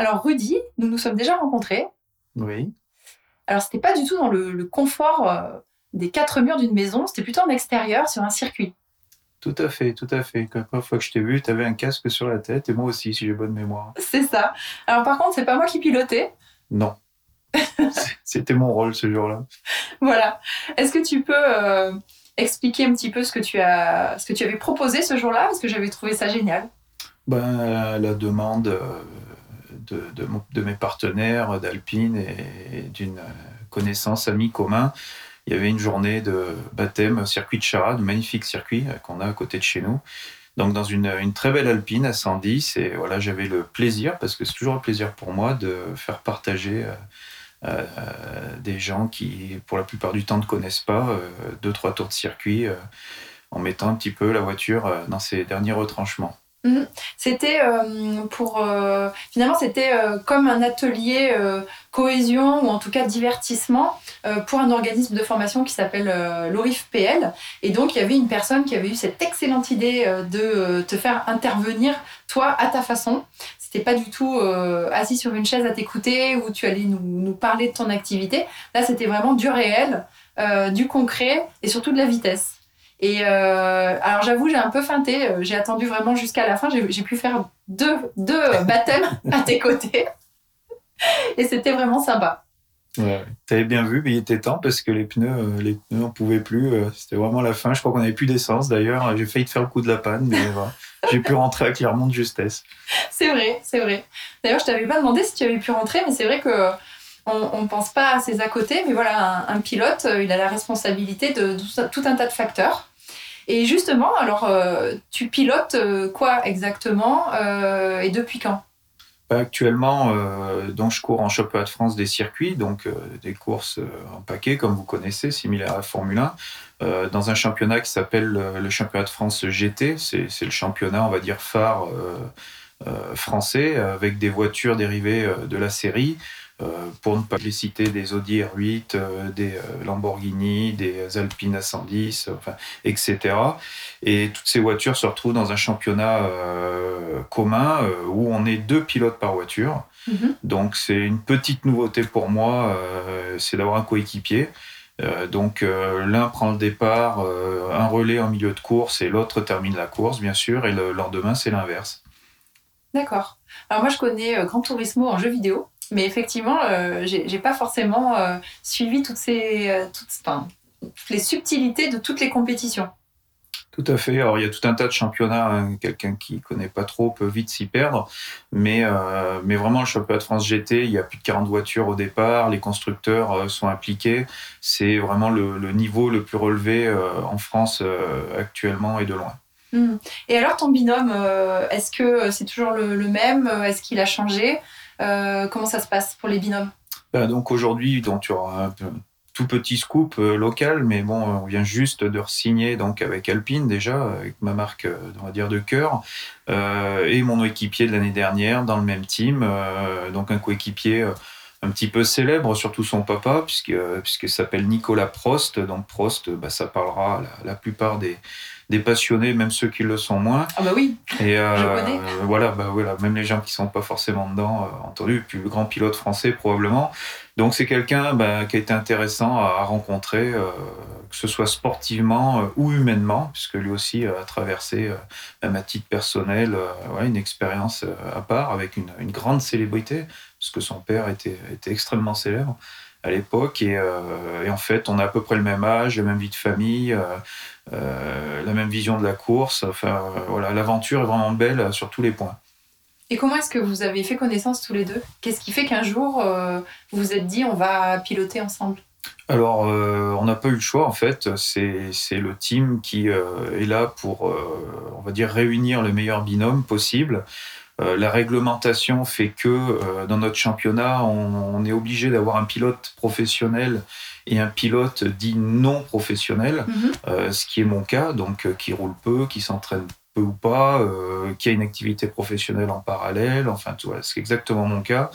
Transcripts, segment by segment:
Alors Rudy, nous nous sommes déjà rencontrés. Oui. Alors c'était pas du tout dans le, le confort euh, des quatre murs d'une maison, c'était plutôt en extérieur sur un circuit. Tout à fait, tout à fait. La première fois que je t'ai vu, tu avais un casque sur la tête et moi aussi, si j'ai bonne mémoire. C'est ça. Alors par contre, c'est pas moi qui pilotais. Non. C'était mon rôle ce jour-là. Voilà. Est-ce que tu peux euh, expliquer un petit peu ce que tu as, ce que tu avais proposé ce jour-là? Parce que j'avais trouvé ça génial. Ben, la demande euh, de, mes partenaires d'Alpine et d'une connaissance amie commun, il y avait une journée de baptême circuit de Charade, magnifique circuit euh, qu'on a à côté de chez nous. Donc dans une, très belle Alpine à 110 et voilà j'avais le plaisir parce que c'est toujours un plaisir pour moi de faire partager euh, euh, des gens qui pour la plupart du temps ne connaissent pas euh, deux trois tours de circuit en mettant un petit peu la voiture dans ses derniers retranchements. C'était euh, pour euh, finalement c'était euh, comme un atelier euh, cohésion ou en tout cas divertissement euh, pour un organisme de formation qui s'appelle euh, l'ORIF-PL. Et donc il y avait une personne qui avait eu cette excellente idée de te faire intervenir toi à ta façon. C'était pas du tout assis sur une chaise à t'écouter où tu allais nous, nous parler de ton activité. Là c'était vraiment du réel, du concret et surtout de la vitesse. Et euh, alors j'avoue, j'ai un peu feinté. euh, J'ai attendu vraiment jusqu'à la fin. J'ai pu faire deux, deux baptêmes à tes côtés. Et c'était vraiment sympa. Ouais, T'avais bien vu, mais il était temps parce que les pneus, euh, les pneus, on pouvait plus. C'était vraiment la fin. Je crois qu'on avait plus d'essence d'ailleurs. J'ai failli te faire le coup de la panne, mais voilà. j'ai pu rentrer à Clermont de justesse. C'est vrai, c'est vrai. D'ailleurs, je t'avais pas demandé si tu avais pu rentrer, mais c'est vrai que on, on pense pas à ses à côté. Mais voilà, un, un pilote, il a la responsabilité de, tout un tas de facteurs. Et justement, alors, euh, tu pilotes euh, quoi exactement euh, et depuis quand? Bah, Actuellement, donc je cours en championnat de France des circuits, donc des courses en paquet, comme vous connaissez, similaires à la Formule 1, euh, dans un championnat qui s'appelle le championnat de France GT. C'est le championnat, on va dire, phare français, avec des voitures dérivées de la série. Euh, pour ne pas les citer, des Audi R8, euh, des euh, Lamborghini, des Alpine A110, enfin, etc. Et toutes ces voitures se retrouvent dans un championnat commun où on est deux pilotes par voiture. Mhm. Donc c'est une petite nouveauté pour moi, c'est d'avoir un coéquipier. Donc euh, l'un prend le départ, euh, un relais en milieu de course et l'autre termine la course, bien sûr, et le lendemain c'est l'inverse. D'accord. Alors moi, je connais euh, Gran Turismo en jeu vidéo, mais effectivement, euh, j'ai pas forcément euh, suivi toutes ces, euh, toutes, enfin, toutes les subtilités de toutes les compétitions. Tout à fait. Alors il y a tout un tas de championnats. hein. Quelqu'un qui connaît pas trop peut vite s'y perdre. Mais, euh, mais vraiment, le championnat de France GT, il y a plus de 40 voitures au départ. Les constructeurs euh, sont impliqués. C'est vraiment le, le niveau le plus relevé euh, en France actuellement et de loin. Hmm. Et alors, ton binôme, est-ce que c'est toujours le, le même? Est-ce qu'il a changé? Comment ça se passe pour les binômes? Ben, donc aujourd'hui, donc tu auras un tout petit scoop euh, local, mais bon, on vient juste de re-signer donc avec Alpine déjà, avec ma marque, euh, on va dire de cœur, euh, et mon équipier de l'année dernière dans le même team, euh, donc un coéquipier euh, un petit peu célèbre, surtout son papa, puisque puisque s'appelle Nicolas Prost. Donc Prost, bah, ça parlera à la plupart des des passionnés, même ceux qui le sont moins. Ah bah oui, Et euh, Je connais. voilà, bah voilà, même les gens qui sont pas forcément dedans, euh, entendu, le plus grand pilote français probablement. Donc c'est quelqu'un bah, qui a été intéressant à, à rencontrer, euh, que ce soit sportivement euh, ou humainement, puisque lui aussi a traversé, euh, même à titre personnel, ouais, une expérience à part avec une, une grande célébrité, parce que son père était, était extrêmement célèbre à l'époque. Et, euh, et en fait, on a à peu près le même âge, la même vie de famille. euh, euh, la même vision de la course. Enfin, voilà, l'aventure est vraiment belle sur tous les points. Et comment est-ce que vous avez fait connaissance tous les deux? Qu'est-ce qui fait qu'un jour, vous vous êtes dit, on va piloter ensemble? Alors, euh, on n'a pas eu le choix, en fait. C'est c'est le team qui euh, est là pour, euh, on va dire, réunir le meilleur binôme possible. La réglementation fait que dans notre championnat, on, est obligé d'avoir un pilote professionnel et un pilote dit non professionnel, mhm. ce qui est mon cas, donc qui roule peu, qui s'entraîne peu ou pas, qui a une activité professionnelle en parallèle, enfin, c'est exactement mon cas.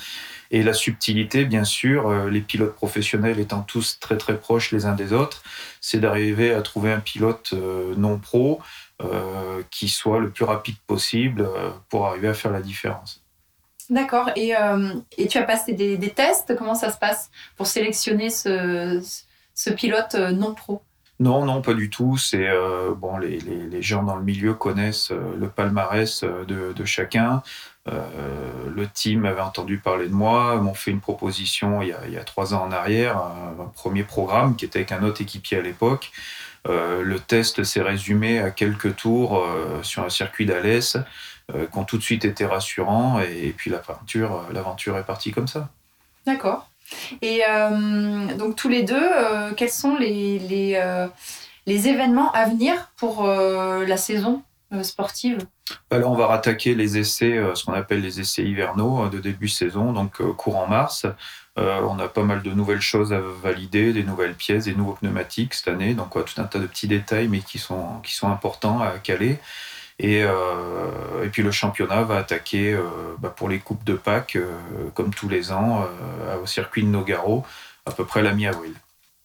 Et la subtilité, bien sûr, euh, les pilotes professionnels étant tous très très proches les uns des autres, c'est d'arriver à trouver un pilote euh, non pro euh, qui soit le plus rapide possible pour arriver à faire la différence. D'accord. Et, et, tu as passé des, tests? Comment ça se passe pour sélectionner ce, ce pilote non pro? Non, non, pas du tout. C'est bon, les, les, les, gens dans le milieu connaissent le palmarès de, de chacun. Euh, le team avait entendu parler de moi, m'ont fait une proposition il y, a, trois ans en arrière, un, premier programme qui était avec un autre équipier à l'époque. Euh, le test s'est résumé à quelques tours euh, sur un circuit d'Alès qui ont tout de suite été rassurants et, puis l'aventure, l'aventure est partie comme ça. D'accord. Et donc tous les deux, quels sont les, les, les, événements à venir pour la saison sportive? Alors, on va rattaquer les essais, euh, ce qu'on appelle les essais hivernaux euh, de début saison, donc euh, courant mars. On a pas mal de nouvelles choses à valider, des nouvelles pièces, des nouveaux pneumatiques cette année, donc tout un tas de petits détails, mais qui sont, qui sont importants à caler. Et, et puis le championnat va attaquer bah, pour les coupes de Pâques, comme tous les ans, au circuit de Nogaro, à peu près la mi-avril.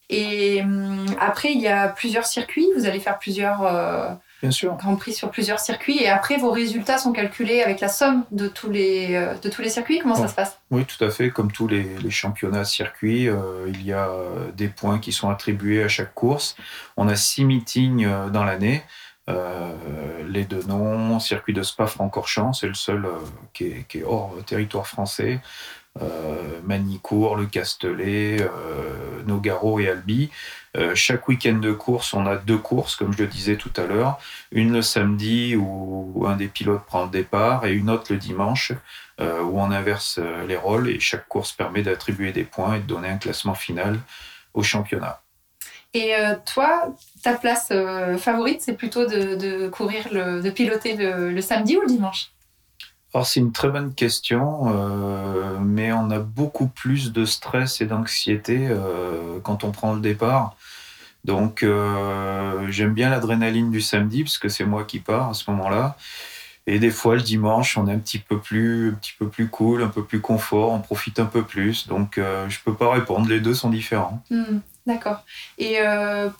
Et hum, après, il y a plusieurs circuits, vous allez faire plusieurs Bien sûr. Grand Prix sur plusieurs circuits. Et après, vos résultats sont calculés avec la somme de tous les, euh, de tous les circuits. Comment ça se passe? Oui, tout à fait. Comme tous les, les championnats circuits, euh, il y a des points qui sont attribués à chaque course. On a six meetings euh, dans l'année. les deux noms, circuit de Spa-Francorchamps, c'est le seul qui est, qui, est, hors territoire français. Manicourt, le Castellet, Nogaro et Albi. Euh, chaque week-end de course, on a deux courses, comme je le disais tout à l'heure. Une le samedi où un des pilotes prend le départ et une autre le dimanche où on inverse les rôles et chaque course permet d'attribuer des points et de donner un classement final au championnat. Et toi, ta place favorite, c'est plutôt de, courir, de piloter le samedi ou le dimanche? Alors c'est une très bonne question, euh, mais on a beaucoup plus de stress et d'anxiété euh, quand on prend le départ. Donc euh, j'aime bien l'adrénaline du samedi parce que c'est moi qui pars à ce moment-là. Et des fois le dimanche, on est un petit peu plus, un petit peu plus cool, un peu plus confort, on profite un peu plus. Donc je peux pas répondre, les deux sont différents. Hmm, d'accord. Et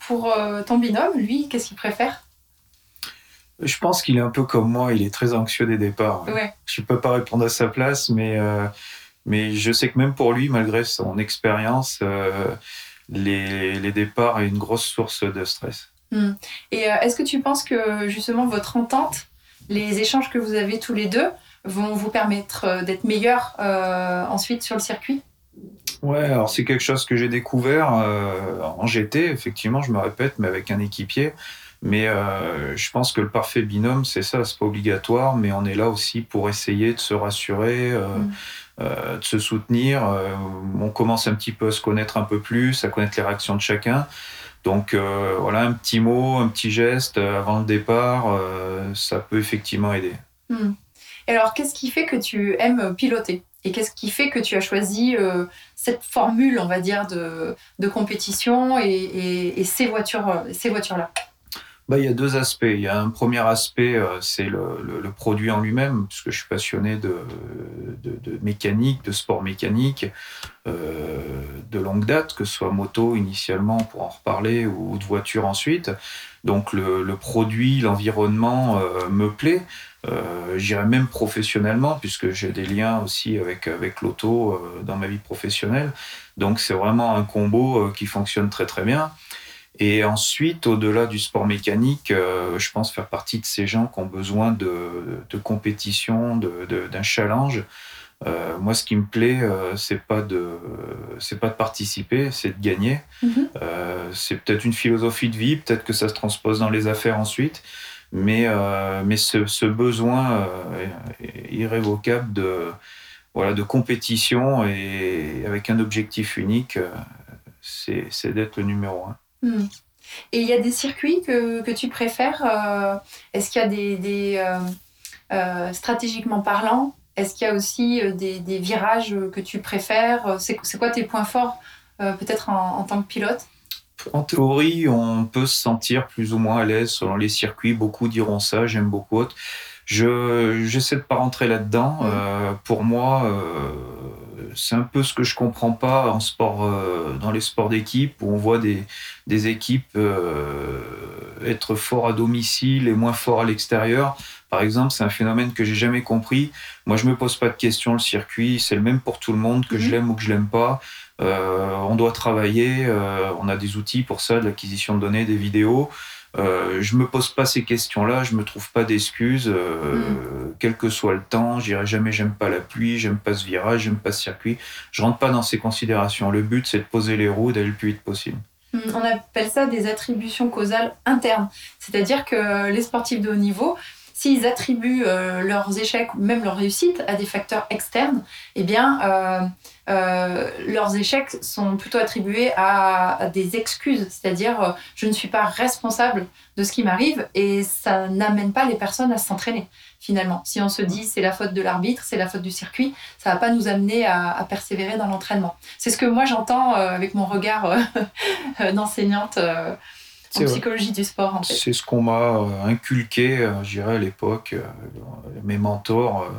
pour ton binôme, lui, qu'est-ce qu'il préfère? Je pense qu'il est un peu comme moi, il est très anxieux des départs. Je ne peux pas répondre à sa place, mais, euh, mais je sais que même pour lui, malgré son expérience, euh, les, les, départs est une grosse source de stress. Hmm. Et euh, est-ce que tu penses que justement votre entente, les échanges que vous avez tous les deux, vont vous permettre d'être meilleurs ensuite sur le circuit? Ouais, alors c'est quelque chose que j'ai découvert en GT, effectivement, je me répète, mais avec un équipier. Mais euh, je pense que le parfait binôme, c'est ça, c'est pas obligatoire, mais on est là aussi pour essayer de se rassurer, euh, mm. euh, de se soutenir. on commence un petit peu à se connaître un peu plus, à connaître les réactions de chacun. Donc voilà, un petit mot, un petit geste avant le départ, ça peut effectivement aider. Mm. Et alors, qu'est-ce qui fait que tu aimes piloter? Et qu'est-ce qui fait que tu as choisi cette formule, on va dire, de, de compétition et, et, et ces voitures-là ces voitures -là bah, il y a deux aspects. Il y a un premier aspect, euh, c'est le, le, produit en lui-même, puisque je suis passionné de, de, de mécanique, de sport mécanique, euh, de longue date, que ce soit moto initialement pour en reparler ou de voiture ensuite. Donc le, le produit, l'environnement euh, me plaît. Euh, J'irais même professionnellement, puisque j'ai des liens aussi avec, avec l'auto euh, dans ma vie professionnelle. Donc c'est vraiment un combo qui fonctionne très très bien. Et ensuite, au-delà du sport mécanique, euh, je pense faire partie de ces gens qui ont besoin de, de compétition, d'un challenge. Euh, moi, ce qui me plaît, euh, c'est pas de, c'est pas de participer, c'est de gagner. Mhm. Euh, c'est peut-être une philosophie de vie, peut-être que ça se transpose dans les affaires ensuite, mais mais ce, ce besoin irrévocable de voilà de compétition et avec un objectif unique, c'est d'être le numéro un. Hmm. Et il y a des circuits que, que tu préfères euh, Est-ce qu'il y a des, des, euh, stratégiquement parlant, est-ce qu'il y a aussi des, des, virages que tu préfères C'est quoi tes points forts, peut-être en, en, tant que pilote? En théorie, on peut se sentir plus ou moins à l'aise selon les circuits. Beaucoup diront ça, j'aime beaucoup. Je j'essaie de pas rentrer là-dedans. Mmh. Euh, pour moi, euh, c'est un peu ce que je comprends pas en sport, euh, dans les sports d'équipe où on voit des, des équipes être forts à domicile et moins forts à l'extérieur. Par exemple, c'est un phénomène que j'ai jamais compris. Moi, je me pose pas de questions. Le circuit, c'est le même pour tout le monde, que je mmh. l'aime ou que je l'aime pas. Euh, on doit travailler, euh, on a des outils pour ça, de l'acquisition de données, des vidéos. Euh, je me pose pas ces questions-là, je me trouve pas d'excuses, mm. quel que soit le temps. J'irai jamais, j'aime pas la pluie, j'aime pas ce virage, j'aime pas ce circuit. Je rentre pas dans ces considérations. Le but, c'est de poser les roues, d'aller le plus vite possible. Mm. On appelle ça des attributions causales internes. C'est-à-dire que les sportifs de haut niveau, s'ils attribuent leurs échecs ou même leurs réussites à des facteurs externes, eh bien, euh, leurs échecs sont plutôt attribués à, des excuses, c'est-à-dire euh, je ne suis pas responsable de ce qui m'arrive et ça n'amène pas les personnes à s'entraîner finalement. Si on se dit c'est la faute de l'arbitre, c'est la faute du circuit, ça va pas nous amener à, persévérer dans l'entraînement. C'est ce que moi j'entends euh, avec mon regard d'enseignante en psychologie du sport. En fait. C'est ce qu'on m'a inculqué, je dirais à l'époque, mes mentors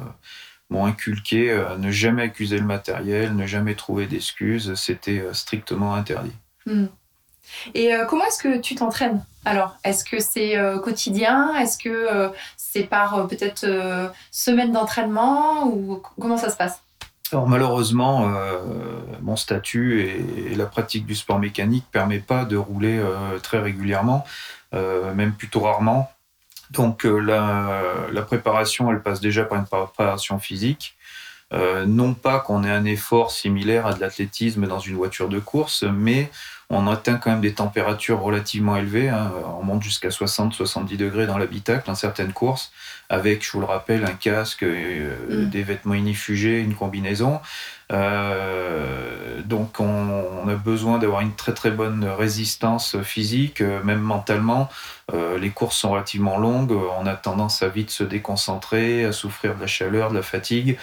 m'ont inculqué euh, ne jamais accuser le matériel, ne jamais trouver d'excuses. C'était euh, strictement interdit. Hmm. Et euh, comment est-ce que tu t'entraînes alors? Est-ce que c'est quotidien? Est-ce que c'est par peut-être semaine d'entraînement? Ou comment ça se passe? Alors malheureusement, mon statut et, la pratique du sport mécanique ne permet pas de rouler très régulièrement, même plutôt rarement. Donc euh, la, préparation, elle passe déjà par une préparation physique. Euh, non pas qu'on ait un effort similaire à de l'athlétisme dans une voiture de course, mais on atteint quand même des températures relativement élevées. Hein. On monte jusqu'à 60-70 degrés dans l'habitacle dans certaines courses, avec, je vous le rappelle, un casque, euh, mm. des vêtements inifugés, une combinaison. Euh, donc on, a besoin d'avoir une très très bonne résistance physique, euh, même mentalement. les courses sont relativement longues, on a tendance à vite se déconcentrer, à souffrir de la chaleur, de la fatigue.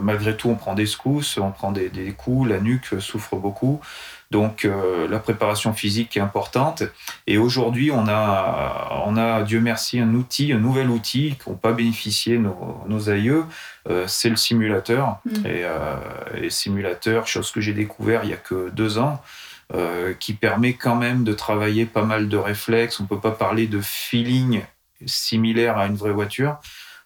malgré tout, on prend des secousses, on prend des coups, la nuque souffre beaucoup. Donc euh, la préparation physique est importante. Et aujourd'hui, on a, on a, Dieu merci, un outil, un nouvel outil qu'ont pas bénéficié nos, aïeux, euh, c'est le simulateur. Mm. Et, euh, simulateur, chose que j'ai découvert il y a que deux ans, qui permet quand même de travailler pas mal de réflexes. On peut pas parler de feeling similaire à une vraie voiture.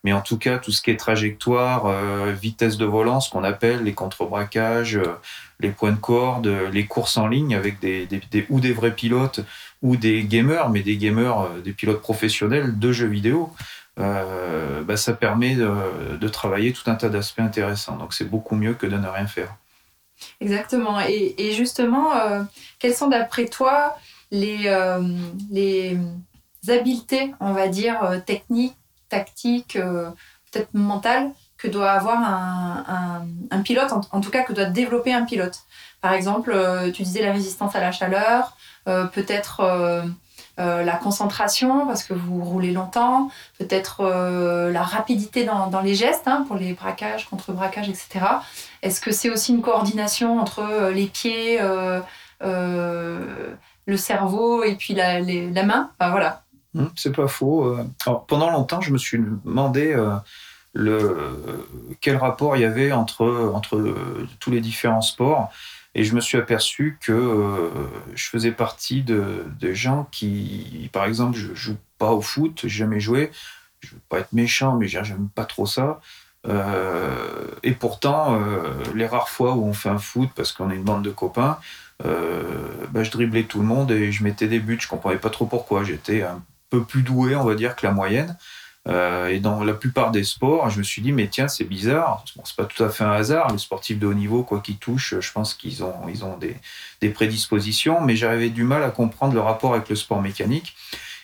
Mais en tout cas, tout ce qui est trajectoire, vitesse de volant, ce qu'on appelle les contrebraquages, les points de corde, les courses en ligne avec des, ou des vrais pilotes ou des gamers, mais des gamers, euh, des pilotes professionnels de jeux vidéo. Euh, bah, ça permet de, travailler tout un tas d'aspects intéressants. Donc c'est beaucoup mieux que de ne rien faire. Exactement. Et, justement, euh, quelles sont d'après toi les habiletés, on va dire, techniques, tactiques, peut-être mentales, que doit avoir un, pilote, en, tout cas que doit développer un pilote. Par exemple, euh, tu disais la résistance à la chaleur, euh, peut-être euh, la concentration parce que vous roulez longtemps, peut-être la rapidité dans, les gestes hein, pour les braquages, contre-braquages, etc. Est-ce que c'est aussi une coordination entre les pieds, le cerveau et puis la, la main? Enfin, voilà. Hum, c'est pas faux. Alors, pendant longtemps, je me suis demandé le, quel rapport il y avait entre, entre tous les différents sports. Et je me suis aperçu que euh, je faisais partie de, gens qui, par exemple, je joue pas au foot, j'ai jamais joué. Je veux pas être méchant, mais j'aime pas trop ça. Euh, et pourtant, euh, les rares fois où on fait un foot parce qu'on est une bande de copains, bah, je driblais tout le monde et je mettais des buts. Je comprenais pas trop pourquoi. J'étais peu plus doué, on va dire, que la moyenne. Euh, et dans la plupart des sports, je me suis dit, mais tiens, c'est bizarre. Bon, c'est pas tout à fait un hasard. Les sportifs de haut niveau, quoi qu'ils touchent, je pense qu'ils ont, ils ont des, des, prédispositions, mais j'avais du mal à comprendre le rapport avec le sport mécanique.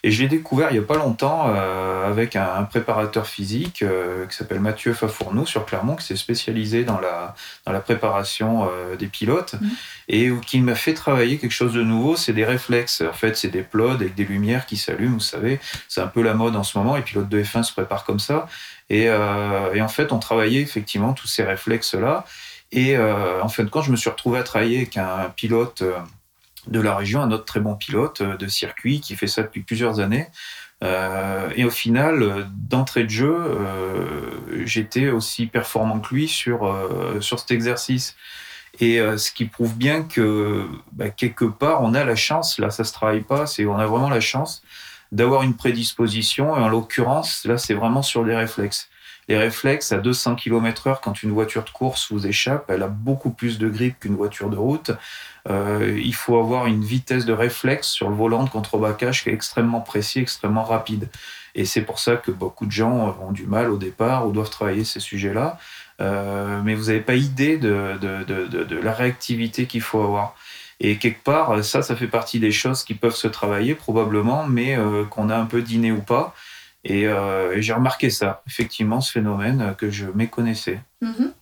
Et je l'ai découvert il n'y a pas longtemps euh, avec un, préparateur physique euh, qui s'appelle Mathieu Fafourneau sur Clermont, qui s'est spécialisé dans la, dans la préparation euh, des pilotes Mhm. et qui m'a fait travailler quelque chose de nouveau, c'est des réflexes. En fait, c'est des plods avec des lumières qui s'allument, vous savez. C'est un peu la mode en ce moment, et pilotes de F1 se préparent comme ça. Et, euh, et en fait, on travaillait effectivement tous ces réflexes-là. Et euh, en fin de compte, je me suis retrouvé à travailler avec un pilote euh, de la région, un autre très bon pilote euh, de circuit qui fait ça depuis plusieurs années. Euh, et au final, euh, d'entrée de jeu, euh, j'étais aussi performant que lui sur, euh, sur cet exercice. Et euh, ce qui prouve bien que bah, quelque part, on a la chance, là ça se travaille pas, c'est on a vraiment la chance d'avoir une prédisposition. Et en l'occurrence, là c'est vraiment sur des réflexes. Les réflexes à 200 km/h, quand une voiture de course vous échappe, elle a beaucoup plus de grippe qu'une voiture de route. Euh, il faut avoir une vitesse de réflexe sur le volant de contrebaquage qui est extrêmement précis, extrêmement rapide. Et c'est pour ça que beaucoup de gens ont du mal au départ ou doivent travailler ces sujets-là. Euh, mais vous n'avez pas idée de, la réactivité qu'il faut avoir. Et quelque part, ça, ça fait partie des choses qui peuvent se travailler probablement, mais euh, qu'on a un peu dîné ou pas. Et, j'ai remarqué ça, effectivement, ce phénomène que je méconnaissais. Mhm.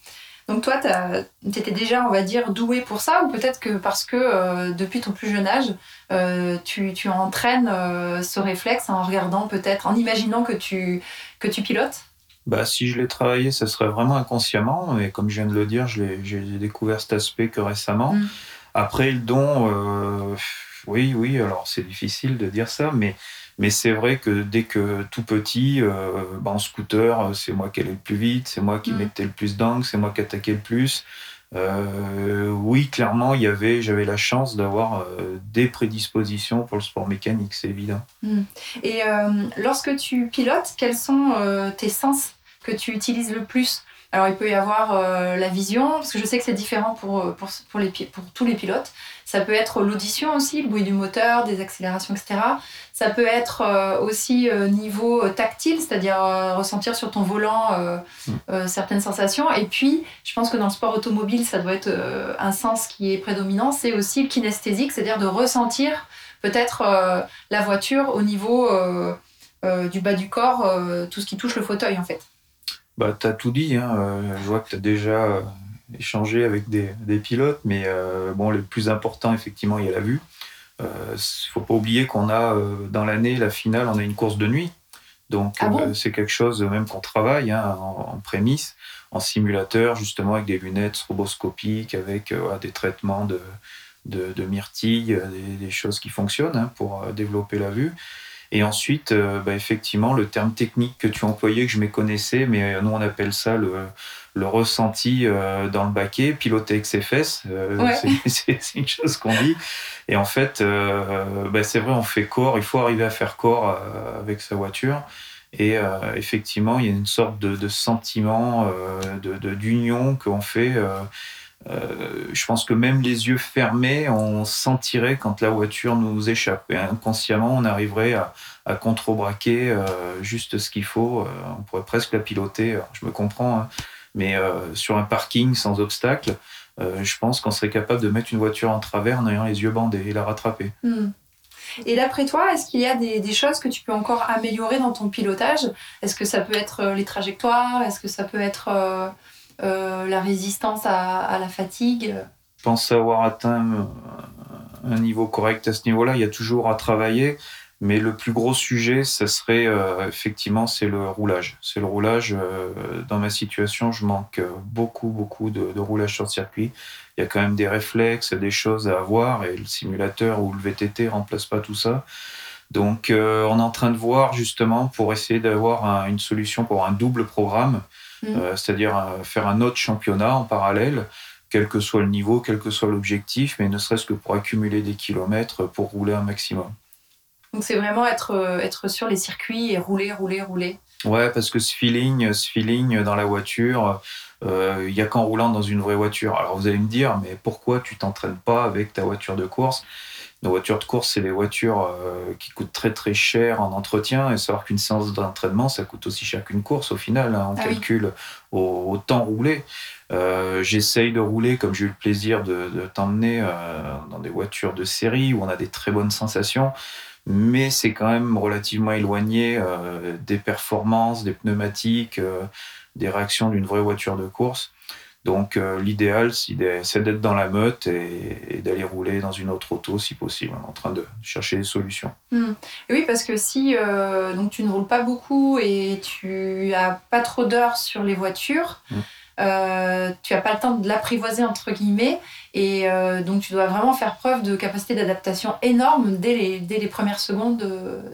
Donc toi, tu étais déjà, on va dire, doué pour ça, ou peut-être que parce que euh, depuis ton plus jeune âge, euh, tu, tu entraînes euh, ce réflexe en regardant peut-être, en imaginant que tu, que tu pilotes? Bah, si je l'ai travaillé, ça serait vraiment inconsciemment. Et comme je viens de le dire, j'ai découvert cet aspect que récemment. Mm. Après, le don, oui, oui, alors c'est difficile de dire ça, mais, mais c'est vrai que dès que tout petit, euh, bah, en scooter, euh, c'est moi qui allais le plus vite, c'est moi qui Mm. mettais le plus d'angle, c'est moi qui attaquais le plus. Euh, oui, clairement, il y avait, j'avais la chance d'avoir euh, des prédispositions pour le sport mécanique, c'est évident. Et euh, lorsque tu pilotes, quels sont tes sens que tu utilises le plus? Alors, il peut y avoir euh, la vision, parce que je sais que c'est différent pour, euh, pour, pour, les, pour tous les pilotes. Ça peut être l'audition aussi, le bruit du moteur, des accélérations, etc. Ça peut être euh, aussi euh, niveau tactile, c'est-à-dire ressentir sur ton volant euh, Mm. euh, certaines sensations. Et puis, je pense que dans le sport automobile, ça doit être un sens qui est prédominant, c'est aussi le kinesthésique, c'est-à-dire de ressentir peut-être la voiture au niveau du bas du corps, tout ce qui touche le fauteuil en fait. Bah, tu as tout dit. Hein. euh, je vois que tu as déjà euh, échangé avec des, des pilotes, mais euh, bon, le plus important, effectivement, il y a la vue. Il ne faut pas oublier qu'on a dans l'année, la finale, on a une course de nuit. Donc, Ah bon? euh, c'est quelque chose même qu'on travaille hein, en, en prémisse, en simulateur, justement, avec des lunettes stroboscopiques, avec des traitements de, de, de myrtille, euh, des, des choses qui fonctionnent hein, pour développer la vue. Et ensuite, euh, bah, effectivement, le terme technique que tu employais, que je méconnaissais, mais euh, nous on appelle ça le, le ressenti euh, dans le baquet, piloter avec ses fesses. euh, Ouais. c'est- une chose qu'on dit. Et en fait, euh, bah, c'est vrai, on fait corps, il faut arriver à faire corps euh, avec sa voiture. Et euh, effectivement, il y a une sorte de, de sentiment euh, de- de- d'union qu'on fait. euh, euh, je pense que même les yeux fermés, on sentirait quand la voiture nous échappe. Et inconsciemment, on arriverait à, à contrebraquer euh, juste ce qu'il faut. Euh, on pourrait presque la piloter. Je me comprends, hein. mais sur un parking sans obstacle, je pense qu'on serait capable de mettre une voiture en travers en ayant les yeux bandés et la rattraper. Hmm. Et d'après toi, est-ce qu'il y a des, choses que tu peux encore améliorer dans ton pilotage? Est-ce que ça peut être les trajectoires? Est-ce que ça peut être la résistance à, la fatigue Je pense avoir atteint euh, un niveau correct à ce niveau-là. Il y a toujours à travailler. Mais le plus gros sujet, ça serait euh, effectivement, c'est le roulage. C'est le roulage. euh, dans ma situation, je manque euh, beaucoup, beaucoup de, roulage sur circuit. Il y a quand même des réflexes, des choses à avoir, et le simulateur ou le VTT remplace pas tout ça. Donc, euh, on est en train de voir justement pour essayer d'avoir un- une solution pour un double programme, Mhm. euh, c'est-à-dire euh, faire un autre championnat en parallèle, quel que soit le niveau, quel que soit l'objectif, mais ne serait-ce que pour accumuler des kilomètres pour rouler un maximum. Donc c'est vraiment être, euh, être sur les circuits et rouler, rouler, rouler. Ouais, parce que ce feeling, ce feeling dans la voiture, euh, il y a qu'en roulant dans une vraie voiture. Alors vous allez me dire, mais pourquoi tu t'entraînes pas avec ta voiture de course? Nos voitures de course, c'est des voitures euh, qui coûtent très très cher en entretien. Et savoir qu'une séance d'entraînement, ça coûte aussi cher qu'une course au final. hein. on Ah oui. calcule au, au temps roulé. Euh, J'essaye de rouler comme j'ai eu le plaisir de, de t'emmener euh, dans des voitures de série où on a des très bonnes sensations. mais c'est quand même relativement éloigné euh, des performances, des pneumatiques, euh, des réactions d'une vraie voiture de course. Donc euh, l'idéal, c'est d'être dans la meute et, d'aller rouler dans une autre auto si possible, en train de chercher des solutions. Hmm. Oui, parce que si donc tu ne roules pas beaucoup et tu as pas trop d'heures sur les voitures, hmm. Euh, tu n'as pas le temps de l'apprivoiser entre guillemets et euh, donc tu dois vraiment faire preuve de capacité d'adaptation énorme dès les, dès les premières secondes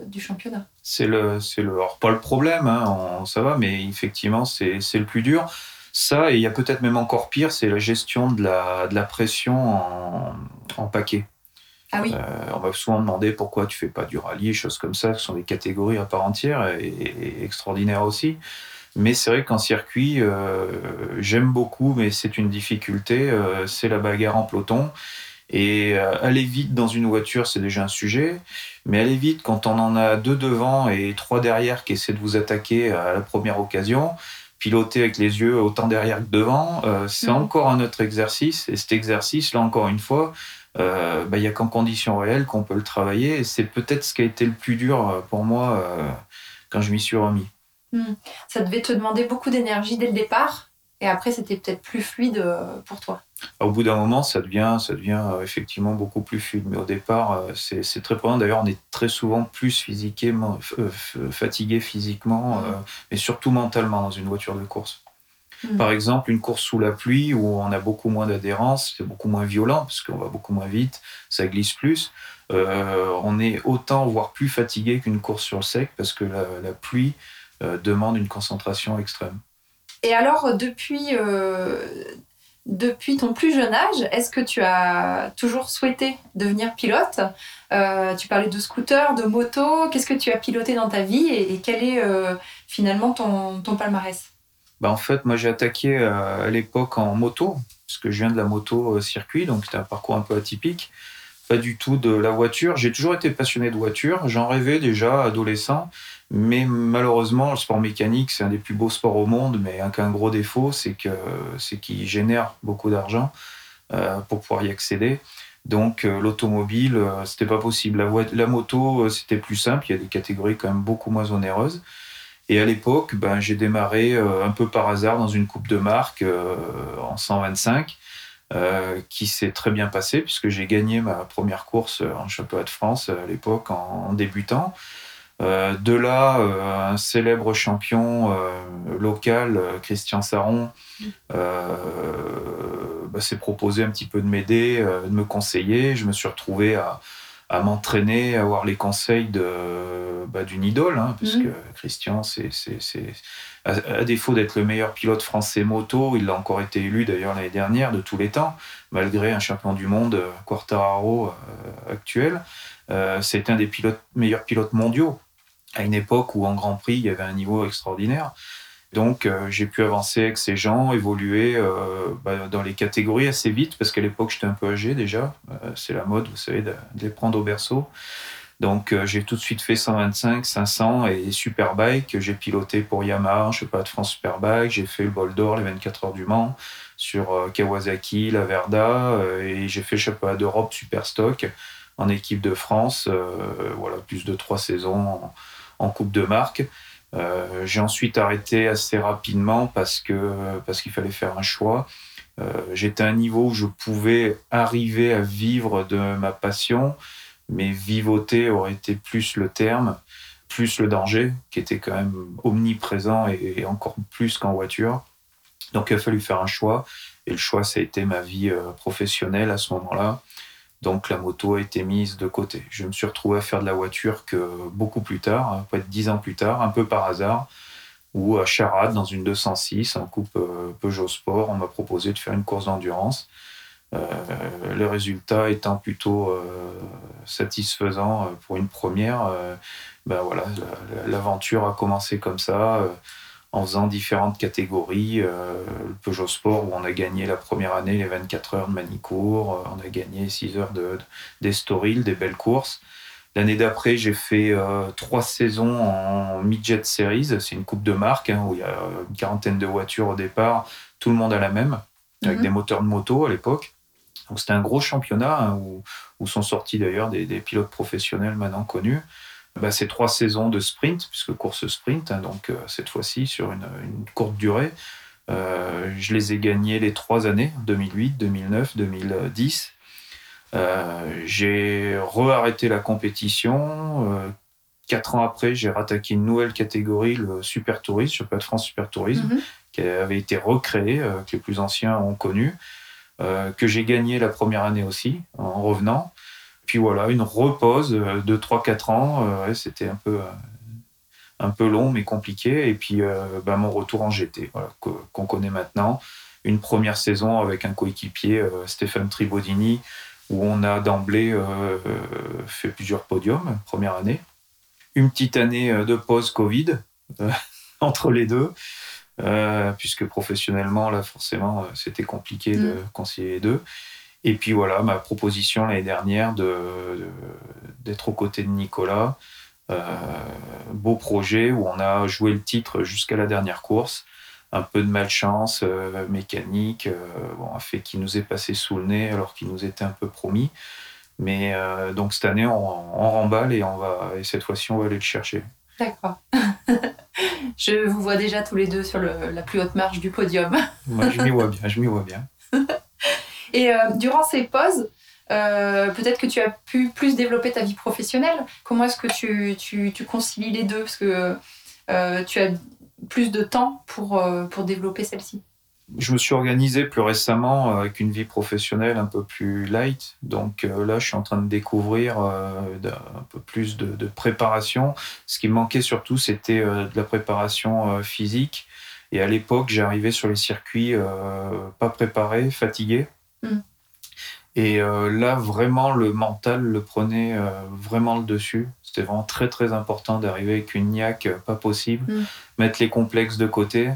du championnat. C'est le, le, pas le problème, hein, ça va, mais effectivement c'est le plus dur. Ça, et il y a peut-être même encore pire, c'est la gestion de la, de la pression en, en paquet. Ah oui. Euh, on va souvent demander pourquoi tu fais pas du rallye, choses comme ça, ce sont des catégories à part entière et, et extraordinaires aussi. Mais c'est vrai qu'en circuit, euh, j'aime beaucoup, mais c'est une difficulté, euh, c'est la bagarre en peloton. Et aller vite dans une voiture, c'est déjà un sujet. Mais aller vite quand on en a deux devant et trois derrière qui essaient de vous attaquer à la première occasion, piloter avec les yeux autant derrière que devant, c'est mmh. encore un autre exercice. Et cet exercice, là encore une fois, bah, il n'y a qu'en conditions réelles qu'on peut le travailler. Et c'est peut-être ce qui a été le plus dur pour moi quand je m'y suis remis. Hmm. Ça devait te demander beaucoup d'énergie dès le départ, et après c'était peut-être plus fluide euh, pour toi. Au bout d'un moment, ça devient, ça devient euh, effectivement beaucoup plus fluide. Mais au départ, euh, c'est très prenant. D'ailleurs, on est très souvent plus fatigué physiquement, hmm. mais surtout mentalement dans une voiture de course. Hmm. Par exemple, une course sous la pluie où on a beaucoup moins d'adhérence, c'est beaucoup moins violent parce qu'on va beaucoup moins vite, ça glisse plus. on est autant, voire plus fatigué qu'une course sur le sec parce que la pluie euh, demande une concentration extrême. Et alors, depuis, euh, depuis ton plus jeune âge, est-ce que tu as toujours souhaité devenir pilote? Euh, Tu parlais de scooter, de moto. Qu'est-ce que tu as piloté dans ta vie et, quel est finalement ton, palmarès? Bah en fait, moi j'ai attaqué à l'époque en moto, parce que je viens de la moto circuit, donc c'était un parcours un peu atypique. Pas du tout de la voiture. J'ai toujours été passionné de voiture. J'en rêvais déjà adolescent. Mais malheureusement, le sport mécanique, c'est un des plus beaux sports au monde, mais un, un gros défaut, c'est que c'est qu'il génère beaucoup d'argent euh, pour pouvoir y accéder. Donc euh, l'automobile, euh, c'était pas possible. La, moto, c'était plus simple. Il y a des catégories quand même beaucoup moins onéreuses. Et à l'époque, ben, j'ai démarré un peu par hasard dans une coupe de marque en 125. qui s'est très bien passé puisque j'ai gagné ma première course en championnat de France à l'époque en, débutant. Euh, de là, euh, un célèbre champion euh, local, Christian Saron, bah, s'est proposé un petit peu de m'aider, de me conseiller. Je me suis retrouvé à, m'entraîner, à avoir les conseils bah, d'une idole, hein, parce mmh. que Christian, c'est, à, défaut d'être le meilleur pilote français moto, il l'a encore été élu d'ailleurs l'année dernière de tous les temps, malgré un champion du monde, Quartararo actuel. c'est un des pilotes, meilleurs pilotes mondiaux à une époque où en Grand Prix, il y avait un niveau extraordinaire. Donc euh, j'ai pu avancer avec ces gens, évoluer euh, bah, dans les catégories assez vite, parce qu'à l'époque j'étais un peu âgé déjà. Euh, c'est la mode, vous savez, de, les prendre au berceau. Donc j'ai tout de suite fait 125, 500 et Superbike. J'ai piloté pour Yamaha, je sais pas de France Superbike. J'ai fait le bol d'or, les 24 heures du Mans, sur Kawasaki, la Verda. et j'ai fait championnat d'Europe Superstock en équipe de France. voilà, plus de trois saisons Coupe de Marque. Euh, j'ai ensuite arrêté assez rapidement parce que parce qu'il fallait faire un choix. Euh, j'étais à un niveau où je pouvais arriver à vivre de ma passion, mais vivoter aurait été plus le terme, plus le danger, qui était quand même omniprésent et, encore plus qu'en voiture. Donc il a fallu faire un choix, et le choix, ça a été ma vie euh, professionnelle à ce moment-là. Donc la moto a été mise de côté. Je me suis retrouvé à faire de la voiture que beaucoup plus tard, peut-être dix ans plus tard, un peu par hasard, ou à Charade, dans une 206, en coupe euh, Peugeot Sport, on m'a proposé de faire une course d'endurance. Euh, le résultat étant plutôt euh, satisfaisant pour une première, ben voilà, l'aventure a commencé comme ça en faisant différentes catégories. Euh, le Peugeot Sport, où on a gagné la première année les 24 heures de Manicourt, euh, on a gagné 6 heures de, d'Estoril, des belles courses. L'année d'après, j'ai fait euh, trois saisons en Midget Series. C'est une coupe de marque hein, où il y a une quarantaine de voitures au départ. Tout le monde a la même, avec mhm. des moteurs de moto à l'époque. Donc c'était un gros championnat hein, où, sont sortis d'ailleurs des, pilotes professionnels maintenant connus. Bah, c'est trois saisons de sprint, puisque course sprint, hein, donc cette fois-ci sur une, courte durée. je les ai gagnés les trois années, 2008, 2009, 2010. j'ai re-arrêté la compétition. Quatre ans après, j'ai rattaqué une nouvelle catégorie, le Super Tourisme, Championnat de France Super Tourisme, mhm. qui avait été recréé, euh, que les plus anciens ont connu, euh, que j'ai gagné la première année aussi, en revenant. Puis voilà, une repose de 3-4 ans, c'était un peu, un peu long mais compliqué. Et puis bah, mon retour en GT, qu'on connaît maintenant. Une première saison avec un coéquipier, Stéphane Tribodini, où on a d'emblée fait plusieurs podiums, première année une petite année euh, de pause Covid euh, entre les deux, euh, puisque professionnellement, là, forcément, c'était compliqué de mm. concilier les deux. Et puis voilà, ma proposition l'année dernière d'être aux côtés de Nicolas. beau projet où on a joué le titre jusqu'à la dernière course. Un peu de malchance mécanique, bon, un fait qui nous est passé sous le nez alors qu'il nous était un peu promis. Mais euh, donc cette année, on, remballe et, on va, et cette fois-ci, on va aller le chercher. D'accord. je vous vois déjà tous les deux sur la plus haute marche du podium. Moi, je m'y vois bien, je m'y vois bien. et euh, durant ces pauses, euh, peut-être que tu as pu plus développer ta vie professionnelle. Comment est-ce que tu, concilies les deux? Parce que tu as plus de temps pour, pour développer celle-ci je me suis organisé plus récemment euh, avec une vie professionnelle un peu plus light. Donc euh, là, je suis en train de découvrir euh, un peu plus de, préparation. Ce qui manquait surtout, c'était de la préparation physique. Et à l'époque, j'arrivais sur les circuits pas préparé, fatigué. Mm. Et là, vraiment, le mental le prenait vraiment le dessus. C'était vraiment très, très important d'arriver avec une niaque pas possible, mm. mettre les complexes de côté.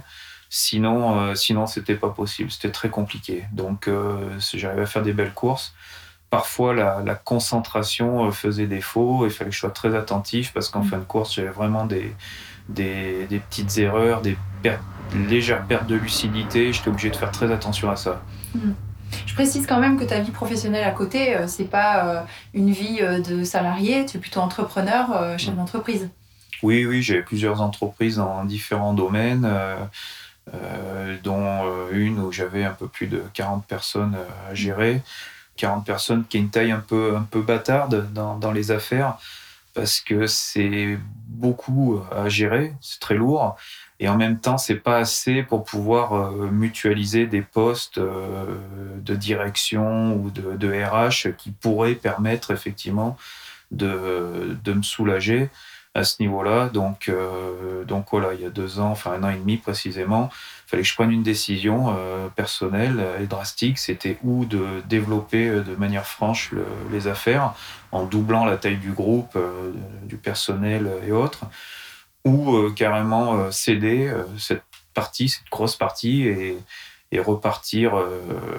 Sinon, euh, sinon c'était pas possible. C'était très compliqué. Donc, euh, j'arrivais à faire des belles courses. Parfois, la, concentration euh, faisait défaut. Il fallait que je sois très attentif parce qu'en mm. fin de course, j'avais vraiment des, des, petites erreurs, des légères pertes de lucidité. J'étais obligé de faire très attention à ça. Mm. Je précise quand même que ta vie professionnelle à côté, c'est pas une vie de salarié, tu es plutôt entrepreneur, chef d'entreprise. Oui, oui, j'ai plusieurs entreprises dans différents domaines. Euh, dont euh, une où j'avais un peu plus de 40 personnes euh, à gérer. 40 personnes qui ont une taille un peu, un peu bâtarde dans, dans les affaires parce que c'est beaucoup à gérer, c'est très lourd. Et en même temps, c'est pas assez pour pouvoir mutualiser des postes de direction ou de, RH qui pourraient permettre effectivement de, de me soulager à ce niveau-là. Donc, euh, donc voilà, il y a deux ans, enfin un an et demi précisément, il fallait que je prenne une décision euh, personnelle et drastique. C'était ou de développer euh, de manière franche les affaires en doublant la taille du groupe, du personnel et autres, ou carrément céder cette partie, cette grosse partie et, repartir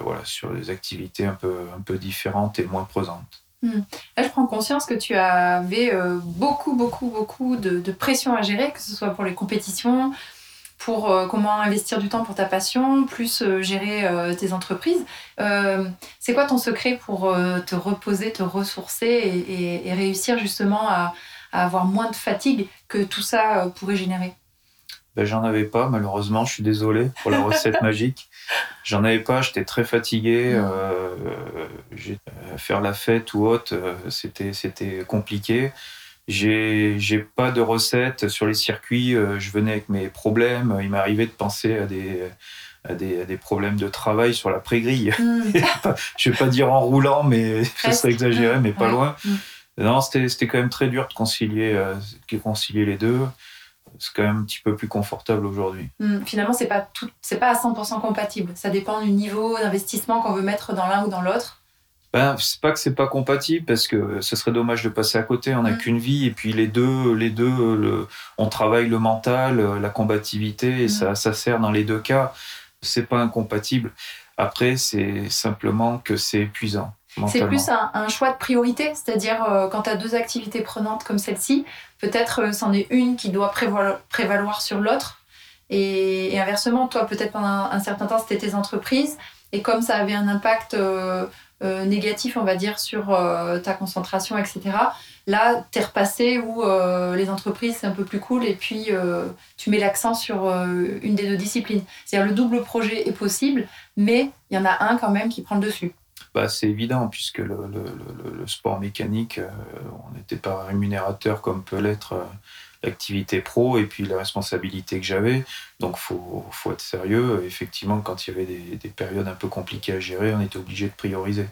voilà, sur des activités un peu, un peu différentes et moins présentes. Hmm. Là, je prends conscience que tu avais euh, beaucoup, beaucoup, beaucoup de, pression à gérer, que ce soit pour les compétitions, pour euh, comment investir du temps pour ta passion, plus euh, gérer tes entreprises. c'est quoi ton secret pour te reposer, te ressourcer et, réussir justement à, avoir moins de fatigue que tout ça pourrait générer ben, J'en avais pas, malheureusement, je suis désolé pour la recette magique. J'en avais pas, j'étais très fatigué. Euh, euh, faire la fête ou autre, euh, c'était, c'était compliqué. J'ai, j'ai pas de recette sur les circuits. je venais avec mes problèmes. Il m'arrivait de penser à des, à des, des, problèmes de travail sur la pré-grille. Mm. je vais pas dire en roulant, mais ce serait exagéré, mais pas loin. Mm. Non, c'était, quand même très dur de concilier, de concilier les deux c'est quand même un petit peu plus confortable aujourd'hui. Hmm, finalement, c'est pas tout, c'est pas à 100% compatible. Ça dépend du niveau d'investissement qu'on veut mettre dans l'un ou dans l'autre. Ben, c'est pas que c'est pas compatible parce que ce serait dommage de passer à côté. On n'a hmm. qu'une vie et puis les deux, les deux, le, on travaille le mental, la combativité et ça, hmm. ça sert dans les deux cas. C'est pas incompatible. Après, c'est simplement que c'est épuisant. C'est plus un, choix de priorité, c'est-à-dire euh, quand tu as deux activités prenantes comme celle-ci, peut-être euh, c'en est une qui doit prévaloir, sur l'autre. Et, inversement, toi, peut-être pendant un, certain temps, c'était tes entreprises. Et comme ça avait un impact négatif, on va dire, sur ta concentration, etc., là, tu es repassé où les entreprises, c'est un peu plus cool et puis tu mets l'accent sur une des deux disciplines. C'est-à-dire le double projet est possible, mais il y en a un quand même qui prend le dessus bah, C'est évident, puisque le, le, le, sport mécanique, euh, on n'était pas rémunérateur comme peut l'être euh, l'activité pro et puis la responsabilité que j'avais. Donc, faut, faut, être sérieux. Effectivement, quand il y avait des, des, périodes un peu compliquées à gérer, on était obligé de prioriser.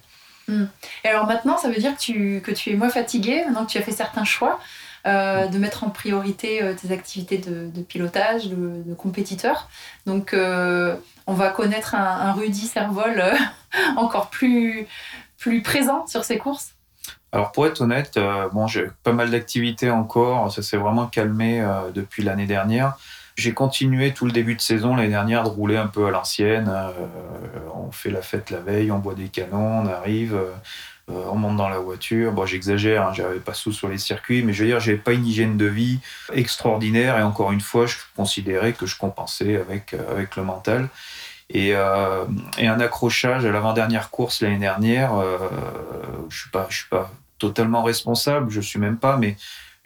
Hmm. Et alors maintenant, ça veut dire que tu, que tu es moins fatigué, maintenant que tu as fait certains choix? Euh, de mettre en priorité tes activités de, pilotage, de, de, compétiteur. Donc, on va connaître un, un Rudy Servol encore plus, plus présent sur ces courses alors pour être honnête, euh, bon, j'ai pas mal d'activités encore, ça s'est vraiment calmé euh, depuis l'année dernière. J'ai continué tout le début de saison l'année dernière de rouler un peu à l'ancienne. Euh, on fait la fête la veille, on boit des canons, on arrive, on monte dans la voiture. Bon, j'exagère, hein, j'avais pas sous sur les circuits, mais je veux dire, j'avais pas une hygiène de vie extraordinaire et encore une fois, je considérais que je compensais avec, avec le mental. Euh, et, un accrochage à l'avant-dernière course l'année dernière, euh, je ne suis, pas totalement responsable, je ne suis même pas, mais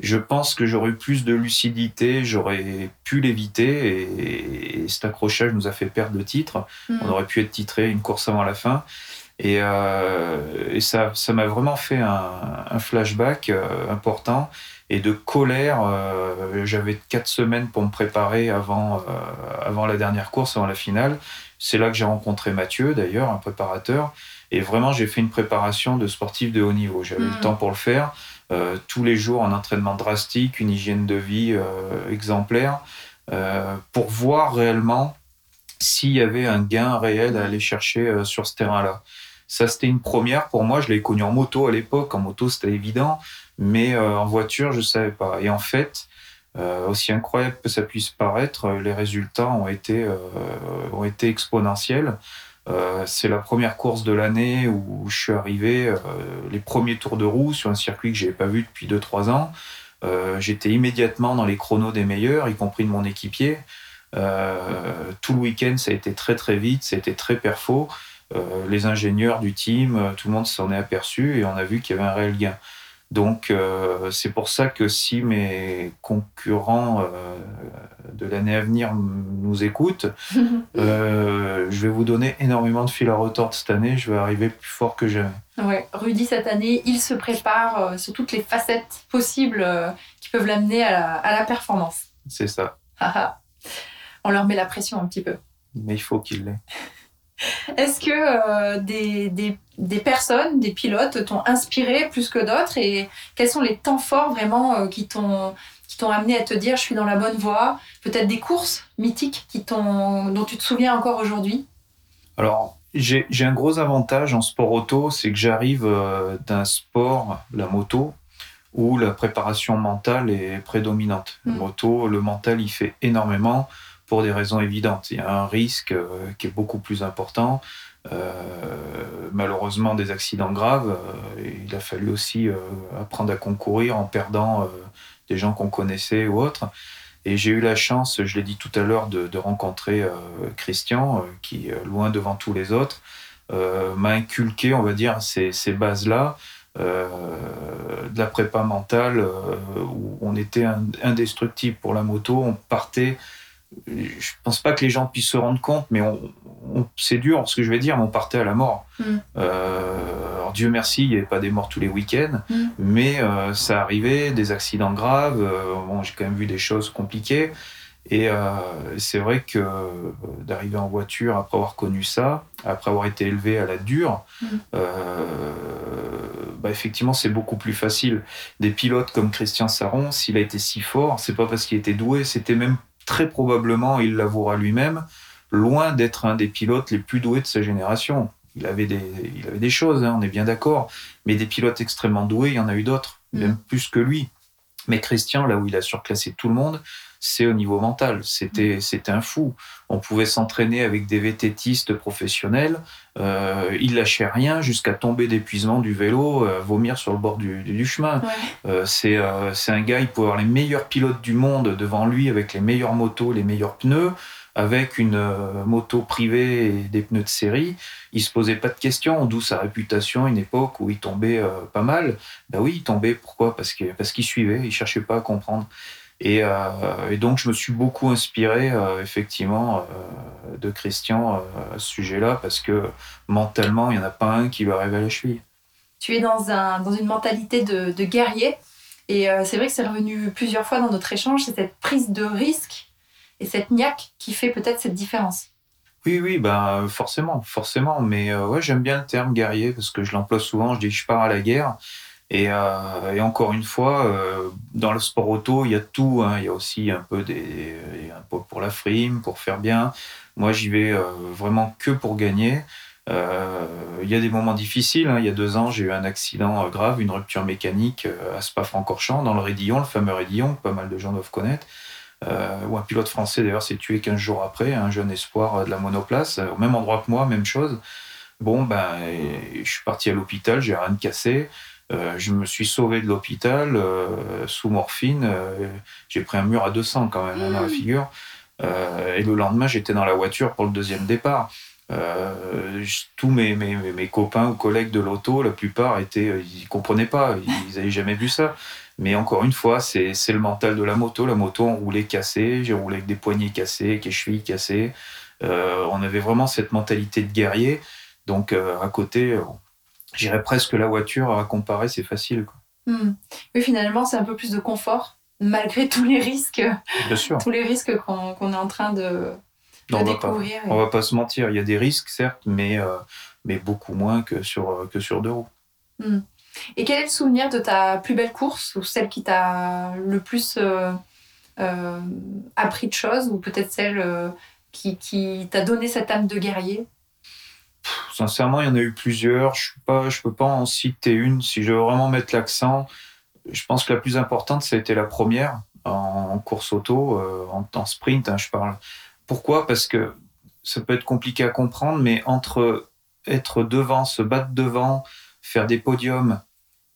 je pense que j'aurais eu plus de lucidité, j'aurais pu l'éviter et, cet accrochage nous a fait perdre le titre. Mm. On aurait pu être titré une course avant la fin. Et, euh, ça, ça m'a vraiment fait un, flashback important et de colère. J'avais quatre semaines pour me préparer avant, avant la dernière course, avant la finale. C'est là que j'ai rencontré Mathieu, d'ailleurs, un préparateur. Et vraiment, j'ai fait une préparation de sportif de haut niveau. J'avais le mm. temps pour le faire. Euh, tous les jours, un entraînement drastique, une hygiène de vie euh, exemplaire, euh, pour voir réellement s'il y avait un gain réel à aller chercher sur ce terrain-là. Ça, c'était une première pour moi. Je l'ai connu en moto à l'époque. En moto, c'était évident. Mais en voiture, je ne savais pas. Et en fait, euh, aussi incroyable que ça puisse paraître, les résultats ont été, euh, ont été exponentiels. Euh, c'est la première course de l'année où je suis arrivé, les premiers tours de roue sur un circuit que je n'avais pas vu depuis 2-3 ans. J'étais immédiatement dans les chronos des meilleurs, y compris de mon équipier. tout le week-end, ça a été très très vite, ça a été très perfo. Les ingénieurs du team, tout le monde s'en est aperçu et on a vu qu'il y avait un réel gain. Donc euh, c'est pour ça que si mes concurrents euh, de l'année à venir nous écoutent, euh, je vais vous donner énormément de fil à retordre cette année. Je vais arriver plus fort que jamais. Ouais, Rudy cette année, il se prépare sur toutes les facettes possibles qui peuvent l'amener à, à, la performance. C'est ça. On leur met la pression un petit peu. Mais il faut qu'il l'ait. Est-ce que euh, des, des, des, personnes, des pilotes t'ont inspiré plus que d'autres et quels sont les temps forts vraiment euh, qui t'ont qui t'ont amené à te dire je suis dans la bonne voie? Peut-être des courses mythiques qui dont tu te souviens encore aujourd'hui? Alors, j'ai un gros avantage en sport auto, c'est que j'arrive euh, d'un sport, la moto, où la préparation mentale est prédominante. La mm. moto, le mental, il fait énormément pour des raisons évidentes. Il y a un risque euh, qui est beaucoup plus important. Euh, malheureusement, des accidents graves. Euh, il a fallu aussi apprendre à concourir en perdant des gens qu'on connaissait ou autres. Et j'ai eu la chance, je l'ai dit tout à l'heure, de, rencontrer Christian, qui, loin devant tous les autres, m'a inculqué, on va dire, ces, bases-là. de la prépa mentale où on était indestructible pour la moto, on partait je pense pas que les gens puissent se rendre compte, mais on, c'est dur ce que je vais dire, mais on partait à la mort. Mm. Euh, alors Dieu merci, il n'y avait pas des morts tous les week-ends, mm. mais euh, ça arrivait, des accidents graves. Euh, bon, j'ai quand même vu des choses compliquées. Et c'est vrai que d'arriver en voiture après avoir connu ça, après avoir été élevé à la dure, mm. bah effectivement c'est beaucoup plus facile. Des pilotes comme Christian Saron, s'il a été si fort, c'est pas parce qu'il était doué, c'était même très probablement, il l'avouera lui-même, loin d'être un des pilotes les plus doués de sa génération. Il avait des, il avait des choses, hein, on est bien d'accord, mais des pilotes extrêmement doués, il y en a eu d'autres, mm. même plus que lui. Mais Christian, là où il a surclassé tout le monde, c'est au niveau mental. C'était, mm. c'était un fou. On pouvait s'entraîner avec des vététistes professionnels. Euh, il lâchait rien jusqu'à tomber d'épuisement du vélo, euh, vomir sur le bord du, chemin. Euh, c'est, c'est un gars, il pouvait avoir les meilleurs pilotes du monde devant lui avec les meilleures motos, les meilleurs pneus. avec une euh, moto privée et des pneus de série, il se posait pas de questions, d'où sa réputation, une époque où il tombait euh, pas mal. Ben oui, il tombait, pourquoi? Parce qu'il parce qu'il suivait, il cherchait pas à comprendre. Et, et, donc, je me suis beaucoup inspiré, effectivement, de Christian à ce sujet-là, parce que mentalement, il n'y en a pas un qui lui arrive à la cheville. Tu es dans, un, dans une mentalité de, de guerrier. Et c'est vrai que c'est revenu plusieurs fois dans notre échange, c'est cette prise de risque et cette niaque qui fait peut-être cette différence. Oui, oui, ben forcément, forcément. Mais euh, ouais, j'aime bien le terme guerrier parce que je l'emploie souvent. Je dis que je pars à la guerre. Et, euh, et encore une fois, euh, dans le sport auto, il y a tout. Hein. Il y a aussi un peu pour la frime, pour faire bien. Moi, j'y vais vraiment que pour gagner. il y a des moments difficiles. Hein. Il y a deux ans, j'ai eu un accident grave, une rupture mécanique à Spa-Francorchamps, dans le Rédillon, le fameux Rédillon, que pas mal de gens doivent connaître. Euh, où un pilote français d'ailleurs s'est tué 15 jours après, un jeune espoir de la monoplace, au même endroit que moi, même chose. Bon, ben, je suis parti à l'hôpital, j'ai rien de cassé. Euh, je me suis sauvé de l'hôpital euh, sous morphine. j'ai pris un mur à 200 quand même hein, dans la mmh. figure. et le lendemain, j'étais dans la voiture pour le deuxième départ. tous mes, mes, mes, copains ou collègues de l'auto, la plupart étaient, ils comprenaient pas, ils n'avaient jamais vu ça. Mais encore une fois, c'est le mental de la moto. La moto, on roulait cassé, j'ai roulé avec des poignets cassés, avec des chevilles cassées. Euh, on avait vraiment cette mentalité de guerrier. Donc euh, à côté, euh, j'irais presque la voiture à comparer, c'est facile. Quoi. Hmm. Oui, finalement, c'est un peu plus de confort, malgré tous les risques, Bien sûr. tous les risques qu'on est en train de, de on découvrir. Va pas, On va pas se mentir, il y a des risques, certes, mais, mais beaucoup moins que sur, que sur deux roues. Hmm. Et quel est le souvenir de ta plus belle course ou celle qui t'a le plus euh, euh, appris de choses ou peut-être celle euh, qui, qui t'a donné cette âme de guerrier? Sincèrement, il y en a eu plusieurs. Je ne peux pas en citer une. Si je veux vraiment mettre l'accent, je pense que la plus importante, ça a été la première en, course auto, en, sprint, hein, je parle. Pourquoi? Parce que ça peut être compliqué à comprendre, mais entre être devant, se battre devant, faire des podiums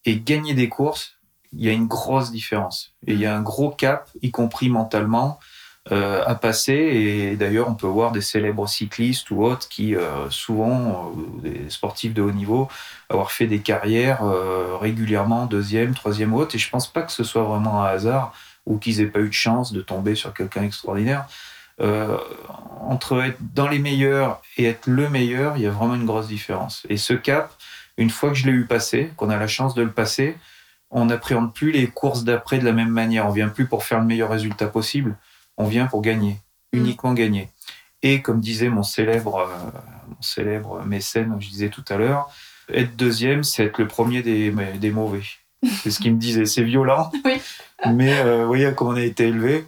et gagner des courses, il y a une grosse différence. Et il y a un gros cap, y compris mentalement, euh, à passer. Et d'ailleurs, on peut voir des célèbres cyclistes ou autres qui, euh, souvent, euh, des sportifs de haut niveau, avoir fait des carrières régulièrement, deuxième, troisième ou autre. Et je pense pas que ce soit vraiment un hasard ou qu'ils aient pas eu de chance de tomber sur quelqu'un extraordinaire. entre être dans les meilleurs et être le meilleur, il y a vraiment une grosse différence. Et ce cap, une fois que je l'ai eu passé, qu'on a la chance de le passer, on n'appréhende plus les courses d'après de la même manière. On vient plus pour faire le meilleur résultat possible, on vient pour gagner, mm. uniquement gagner. Et comme disait mon célèbre, euh, mon célèbre mécène, je disais tout à l'heure, être deuxième, c'est être le premier des, des mauvais. C'est ce qu'il me disait. C'est violent, oui. mais euh, vous voyez comment on a été élevé.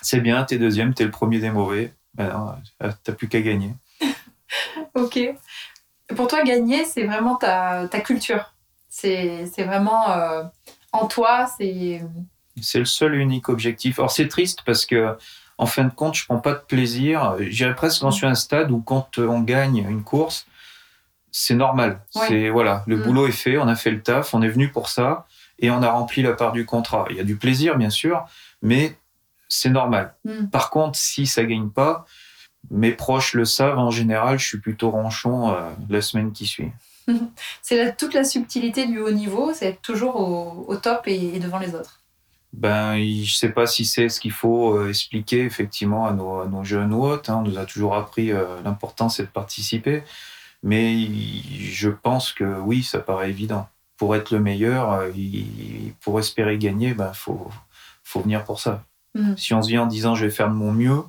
C'est bien, t'es deuxième, t'es le premier des mauvais. Ben t'as plus qu'à gagner. ok. Pour toi, gagner, c'est vraiment ta, ta culture. C'est vraiment euh, en toi. C'est c'est le seul et unique objectif. Or, c'est triste parce que, en fin de compte, je prends pas de plaisir. J'irais presque dans un stade où, quand on gagne une course, c'est normal. C'est voilà, le mm. boulot est fait, on a fait le taf, on est venu pour ça et on a rempli la part du contrat. Il y a du plaisir, bien sûr, mais c'est normal. Mm. Par contre, si ça gagne pas, mes proches le savent, en général, je suis plutôt ronchon euh, la semaine qui suit. c'est toute la subtilité du haut niveau, c'est être toujours au, top et, devant les autres. Ben, je ne sais pas si c'est ce qu'il faut euh, expliquer effectivement à nos, jeunes hôtes. Hein. On nous a toujours appris euh, l'importance c'est de participer. Mais je pense que oui, ça paraît évident. Pour être le meilleur, pour espérer gagner, il ben, faut, faut venir pour ça. Mm. Si on se vient en disant je vais faire de mon mieux,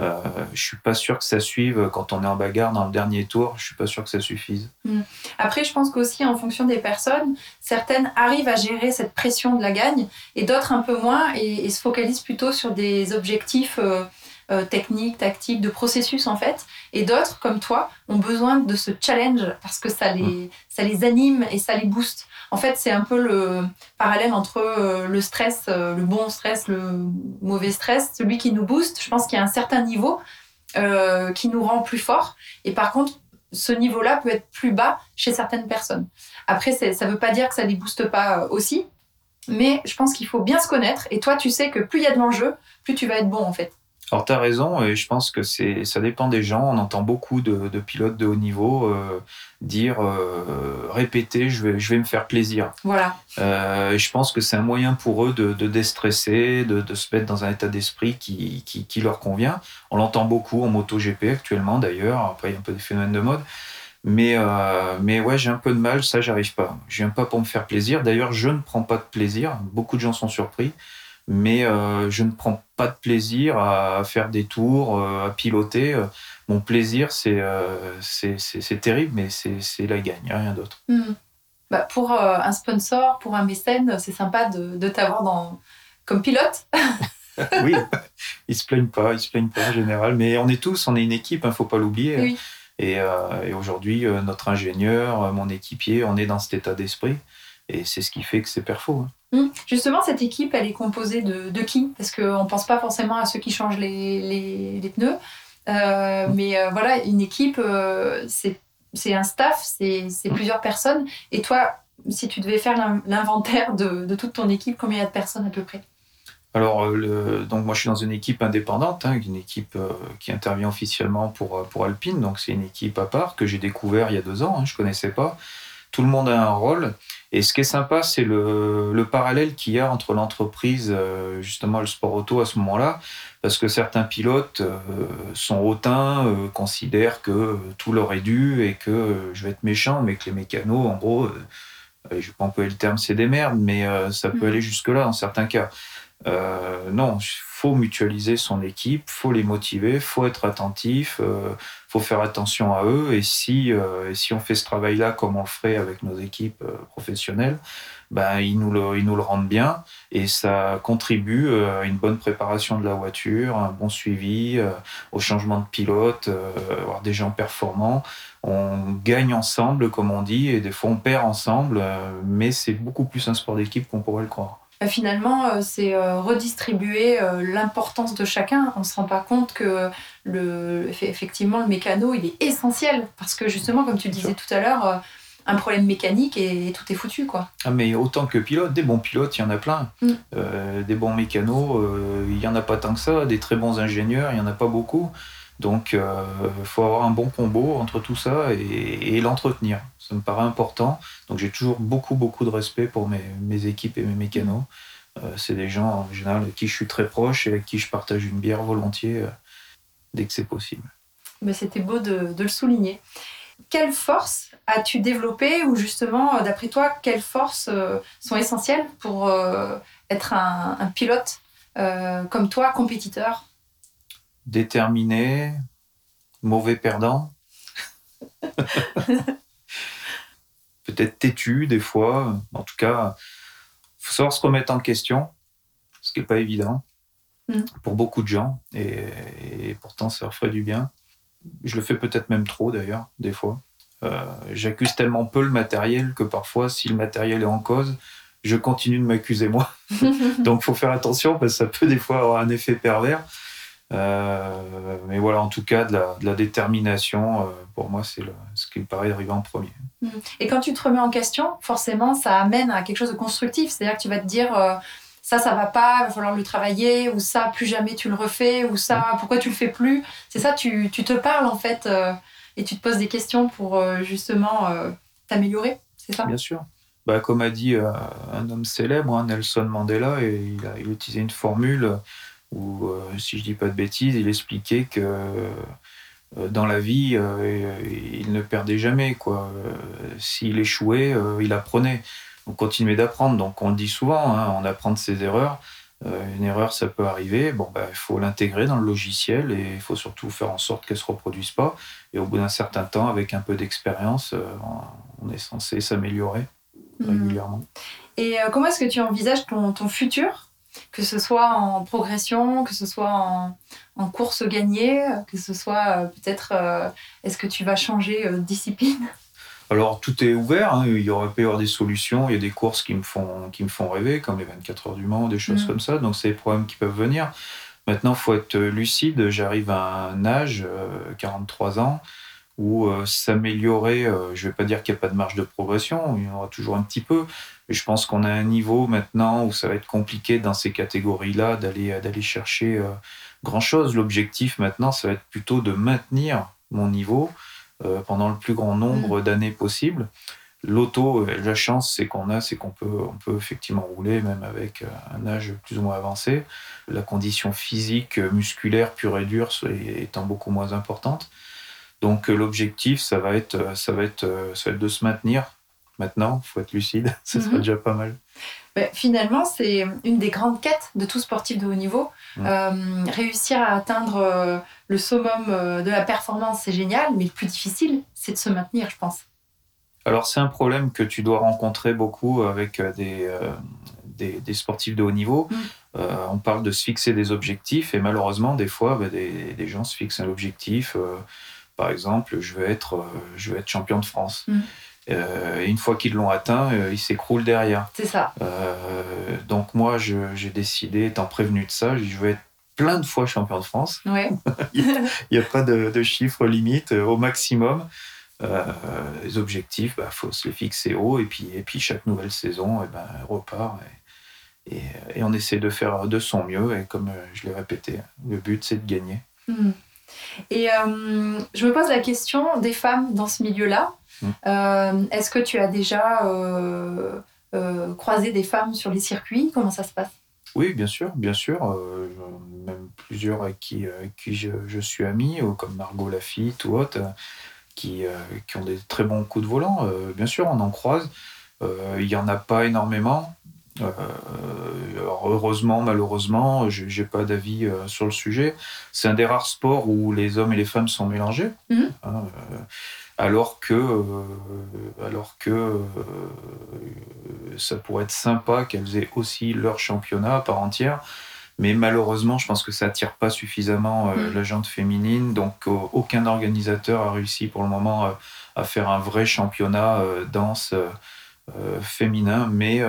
euh, je suis pas sûr que ça suive quand on est en bagarre dans le dernier tour. Je suis pas sûr que ça suffise. Hmm. Après, je pense qu'aussi en fonction des personnes, certaines arrivent à gérer cette pression de la gagne et d'autres un peu moins et, se focalisent plutôt sur des objectifs. Euh, euh, techniques, tactiques, de processus en fait. Et d'autres, comme toi, ont besoin de ce challenge parce que ça les, hmm. ça les anime et ça les booste. En fait, c'est un peu le parallèle entre euh, le stress, euh, le bon stress, le mauvais stress, celui qui nous booste. Je pense qu'il y a un certain niveau euh, qui nous rend plus fort. Et par contre, ce niveau-là peut être plus bas chez certaines personnes. Après, ça ne veut pas dire que ça ne les booste pas aussi, mais je pense qu'il faut bien se connaître. Et toi, tu sais que plus il y a de l'enjeu, plus tu vas être bon en fait. Alors, tu as raison, et je pense que c'est, ça dépend des gens. On entend beaucoup de, pilotes de haut niveau euh, dire euh, répéter, je vais, je vais me faire plaisir. Voilà. Euh, et je pense que c'est un moyen pour eux de, de déstresser, de, de, se mettre dans un état d'esprit qui, qui, qui leur convient. On l'entend beaucoup en MotoGP actuellement, d'ailleurs. Après, il y a un peu des phénomènes de mode. Mais, euh, mais ouais, j'ai un peu de mal, ça, j'arrive pas. Je viens pas pour me faire plaisir. D'ailleurs, je ne prends pas de plaisir. Beaucoup de gens sont surpris mais euh, je ne prends pas de plaisir à faire des tours, euh, à piloter. Mon plaisir, c'est euh, c'est terrible, mais c'est la gagne, rien d'autre. Hmm. Bah, pour un sponsor, pour un mécène, c'est sympa de, de t'avoir comme pilote. oui, ils se plaignent pas, ils se plaignent pas en général, mais on est tous, on est une équipe, il hein, ne faut pas l'oublier. Et, et aujourd'hui, notre ingénieur, mon équipier, on est dans cet état d'esprit. Et c'est ce qui fait que c'est perfo. Hein. Hum. Justement, cette équipe, elle est composée de, de qui? Parce qu'on ne pense pas forcément à ceux qui changent les, les, les pneus. Euh, hum. mais euh, voilà, une équipe, euh, c'est un staff, c'est hum. plusieurs personnes. Et toi, si tu devais faire l'inventaire de, de, toute ton équipe, combien il y a de personnes à peu près? Alors, le, donc moi je suis dans une équipe indépendante, hein, une équipe qui intervient officiellement pour, pour Alpine, donc c'est une équipe à part que j'ai découvert il y a deux ans, hein, je ne connaissais pas. Tout le monde a un rôle. Et ce qui est sympa, c'est le, le, parallèle qu'il y a entre l'entreprise, euh, justement le sport auto à ce moment-là, parce que certains pilotes euh, sont hautains, euh, considèrent que tout leur est dû et que je vais être méchant, mais que les mécanos, en gros, je vais pas employer le terme c'est des merdes, mais ça peut mm. aller jusque-là dans certains cas. non, il faut mutualiser son équipe, faut les motiver, faut être attentif, faut faire attention à eux. Et si, euh, si on fait ce travail-là comme on le ferait avec nos équipes euh, professionnelles, ben, ils, nous le, ils nous le rendent bien et ça contribue euh, à une bonne préparation de la voiture, un bon suivi, au changement de pilote, avoir des gens performants. On gagne ensemble, comme on dit, et des fois on perd ensemble, mais c'est beaucoup plus un sport d'équipe qu'on pourrait le croire. Bah, finalement, euh, c'est euh, redistribuer euh, l'importance de chacun. On ne se rend pas compte que le, effectivement, le mécano, il est essentiel. Parce que justement, comme tu le disais tout à l'heure, un problème mécanique et tout est foutu. Quoi. Ah, mais autant que pilote, des bons pilotes, il y en a plein. Mm. des bons mécanos, il n'y en a pas tant que ça. Des très bons ingénieurs, il n'y en a pas beaucoup. Donc, il faut avoir un bon combo entre tout ça et, l'entretenir. Ça me paraît important. Donc, j'ai toujours beaucoup, beaucoup de respect pour mes, équipes et mes mécanos. Euh, c'est des gens, en général, avec qui je suis très proche et avec qui je partage une bière volontiers euh, dès que c'est possible. Mais C'était beau de, le souligner. Quelles forces as-tu développées ou justement, euh, d'après toi, quelles forces sont essentielles pour être un pilote comme toi, compétiteur? Déterminé, mauvais perdant. Peut-être têtu des fois. En tout cas, faut savoir se remettre en question, ce qui n'est pas évident mm. pour beaucoup de gens. Et, pourtant, ça leur ferait du bien. Je le fais peut-être même trop d'ailleurs, des fois. Euh, j'accuse tellement peu le matériel que parfois, si le matériel est en cause, je continue de m'accuser moi. Donc, faut faire attention parce que ça peut des fois avoir un effet pervers. Euh, mais voilà, en tout cas, de la, détermination, euh, pour moi, c'est ce qui me paraît arriver en premier. Mm. Et quand tu te remets en question, forcément, ça amène à quelque chose de constructif. C'est-à-dire que tu vas te dire, euh, ça, ça va pas, il va falloir le travailler, ou ça, plus jamais tu le refais, ou ça, pourquoi tu le fais plus? C'est ça, tu, tu, te parles en fait, et tu te poses des questions pour justement t'améliorer. C'est ça? Bien sûr. Bah, comme a dit un homme célèbre, hein, Nelson Mandela, et il a, il a utilisé une formule où, euh, si je dis pas de bêtises, il expliquait que euh, dans la vie, euh, il ne perdait jamais. Quoi. S'il échouait, il apprenait. On continuait d'apprendre. Donc on le dit souvent, hein, on apprend de ses erreurs. une erreur, ça peut arriver. Bon, bah, il faut l'intégrer dans le logiciel et il faut surtout faire en sorte qu'elle ne se reproduise pas. Et au bout d'un certain temps, avec un peu d'expérience, on est censé s'améliorer mmh. régulièrement. Et comment est-ce que tu envisages ton, ton futur? Que ce soit en progression, que ce soit en, en course gagnée, que ce soit euh, peut-être, euh, est-ce que tu vas changer euh, de discipline? Alors tout est ouvert, hein. il y aurait pu y avoir des solutions, il y a des courses qui me font, qui me font rêver, comme les 24 heures du Mans, des choses mm. comme ça, donc c'est des problèmes qui peuvent venir. Maintenant, il faut être lucide, j'arrive à un âge, 43 ans, où s'améliorer, je ne vais pas dire qu'il n'y a pas de marge de progression, il y en aura toujours un petit peu, je pense qu'on a un niveau maintenant où ça va être compliqué dans ces catégories-là d'aller d'aller chercher euh, grand-chose. L'objectif maintenant, ça va être plutôt de maintenir mon niveau euh, pendant le plus grand nombre d'années possible. L'auto, euh, la chance, c'est qu'on a, c'est qu'on peut, on peut effectivement rouler même avec euh, un âge plus ou moins avancé. La condition physique, musculaire, pure et dure, étant beaucoup moins importante. Donc l'objectif, ça va être, ça va être, ça va être de se maintenir. Maintenant, il faut être lucide, ce sera mhm. déjà pas mal. Ben, finalement, c'est une des grandes quêtes de tout sportif de haut niveau. Euh, réussir à atteindre euh, le summum euh, de la performance, c'est génial, mais le plus difficile, c'est de se maintenir, je pense. Alors, c'est un problème que tu dois rencontrer beaucoup avec des, des, sportifs de haut niveau. Mm. on parle de se fixer des objectifs et malheureusement, des fois, ben, des, gens se fixent un objectif. par exemple, je veux être, je veux être champion de France. Mm. Euh, une fois qu'ils l'ont atteint, euh, ils s'écroulent derrière. C'est ça. Euh, donc moi, j'ai décidé, étant prévenu de ça, je vais être plein de fois champion de France. Ouais. il n'y a, pas de, de chiffre limite, au maximum. les objectifs, il bah, faut se les fixer haut et puis, et puis chaque nouvelle saison, et eh ben, repart. Et, et, on essaie de faire de son mieux. Et comme je l'ai répété, le but, c'est de gagner. Hmm. Et je me pose la question des femmes dans ce milieu-là. Mm. Euh, est-ce que tu as déjà euh, euh, croisé des femmes sur les circuits? Comment ça se passe? Oui, bien sûr, bien sûr. même plusieurs avec qui, qui je, suis ami, comme Margot Lafitte ou autres, qui, qui, ont des très bons coups de volant. bien sûr, on en croise. Il n'y en a pas énormément. Heureusement, malheureusement, je n'ai pas d'avis sur le sujet. C'est un des rares sports où les hommes et les femmes sont mélangés. Mm. Hein, alors que, euh, alors que euh, ça pourrait être sympa qu'elles aient aussi leur championnat à part entière. Mais malheureusement, je pense que ça attire pas suffisamment euh, mm. la jante féminine. Donc, aucun organisateur a réussi pour le moment à faire un vrai championnat danse féminin. Mais,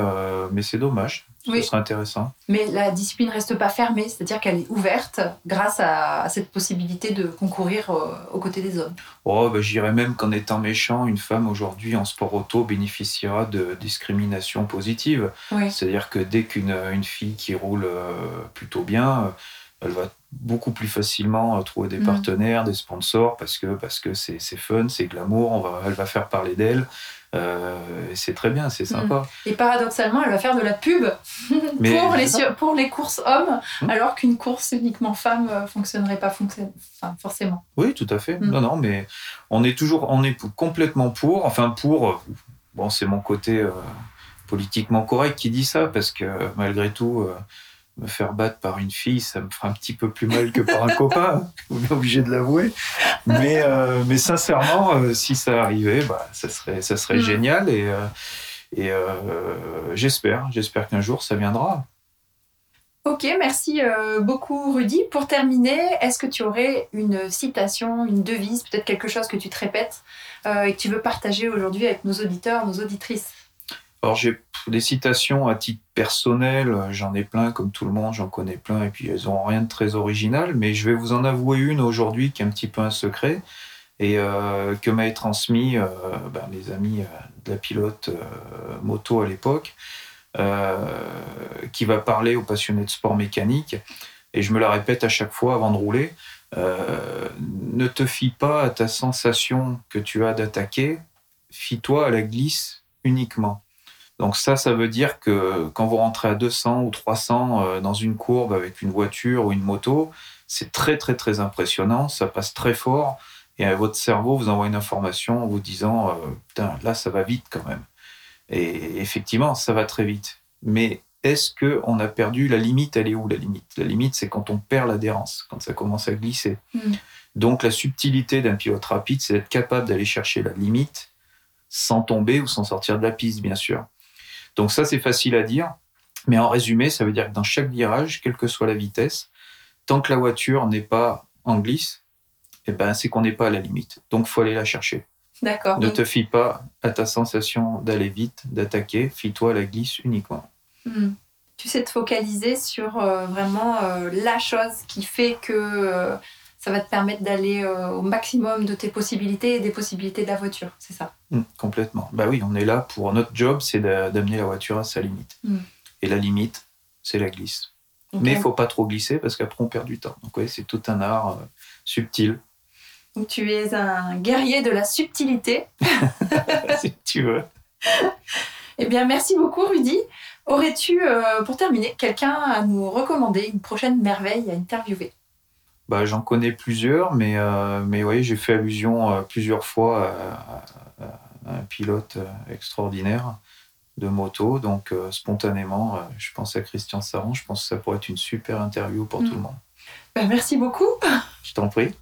mais c'est dommage. Ce serait intéressant. Mais la discipline reste pas fermée, c'est-à-dire qu'elle est ouverte grâce à, cette possibilité de concourir euh, aux côtés des hommes. Oh, bah, J'irais même qu'en étant méchant, une femme aujourd'hui en sport auto bénéficiera de discrimination positive. C'est-à-dire que dès qu'une une fille qui roule euh, plutôt bien, elle va beaucoup plus facilement euh, trouver des mm. partenaires, des sponsors, parce que parce que c'est fun, c'est glamour, on va, elle va faire parler d'elle. Euh, c'est très bien, c'est sympa. Mm. Et paradoxalement, elle va faire de la pub pour, les, pour les courses hommes, mm. alors qu'une course uniquement femme euh, fonctionnerait pas forcément. Oui, tout à fait. Non, non, mais on est toujours, on est complètement pour. Enfin, pour. Bon, c'est mon côté politiquement correct qui dit ça, parce que malgré tout me faire battre par une fille, ça me fera un petit peu plus mal que par un copain, on est obligé de l'avouer. Mais, euh, mais sincèrement, euh, si ça arrivait, bah, ça serait, ça serait mm. génial et, euh, et j'espère, j'espère qu'un jour ça viendra. Ok, merci beaucoup Rudy. Pour terminer, est-ce que tu aurais une citation, une devise, peut-être quelque chose que tu te répètes et que tu veux partager aujourd'hui avec nos auditeurs, nos auditrices? Alors j'ai des citations à titre personnel, j'en ai plein comme tout le monde, j'en connais plein et puis elles n'ont rien de très original, mais je vais vous en avouer une aujourd'hui qui est un petit peu un secret et euh, que m'avaient transmis euh, ben, mes amis euh, de la pilote moto à l'époque, qui va parler aux passionnés de sport mécanique et je me la répète à chaque fois avant de rouler. ne te fie pas à ta sensation que tu as d'attaquer, fie-toi à la glisse uniquement. Donc ça, ça veut dire que quand vous rentrez à 200 ou 300 euh, dans une courbe avec une voiture ou une moto, c'est très très très impressionnant, ça passe très fort et votre cerveau vous envoie une information en vous disant euh, putain là ça va vite quand même. Et effectivement, ça va très vite. Mais est-ce que on a perdu la limite Elle est où la limite? La limite, c'est quand on perd l'adhérence, quand ça commence à glisser. Hmm. Donc la subtilité d'un pilote rapide, c'est d'être capable d'aller chercher la limite sans tomber ou sans sortir de la piste, bien sûr. Donc ça, c'est facile à dire. Mais en résumé, ça veut dire que dans chaque virage, quelle que soit la vitesse, tant que la voiture n'est pas en glisse, eh ben, c'est qu'on n'est pas à la limite. Donc, faut aller la chercher. D'accord. Ne te fie pas à ta sensation d'aller vite, d'attaquer. Fie-toi à la glisse uniquement. Hmm. Tu sais te focaliser sur euh, vraiment euh, la chose qui fait que euh, ça va te permettre d'aller euh, au maximum de tes possibilités et des possibilités de la voiture, c'est ça? Mmh, Complètement. Bah oui, on est là pour notre job, c'est d'amener la voiture à sa limite. Mmh. Et la limite, c'est la glisse. Mais il faut pas trop glisser parce qu'après on perd du temps. Donc oui, c'est tout un art euh, subtil, Donc, tu es un guerrier de la subtilité. si tu veux. Eh bien, merci beaucoup, Rudy. Aurais-tu, euh, pour terminer, quelqu'un à nous recommander, une prochaine merveille à interviewer? Bah, j'en connais plusieurs, mais, euh, mais oui, j'ai fait allusion euh, plusieurs fois à, un pilote euh, extraordinaire de moto. Donc, euh, spontanément, euh, je pense à Christian Saran. Je pense que ça pourrait être une super interview pour Mm. tout le monde. Ben, Merci beaucoup. Je t'en prie.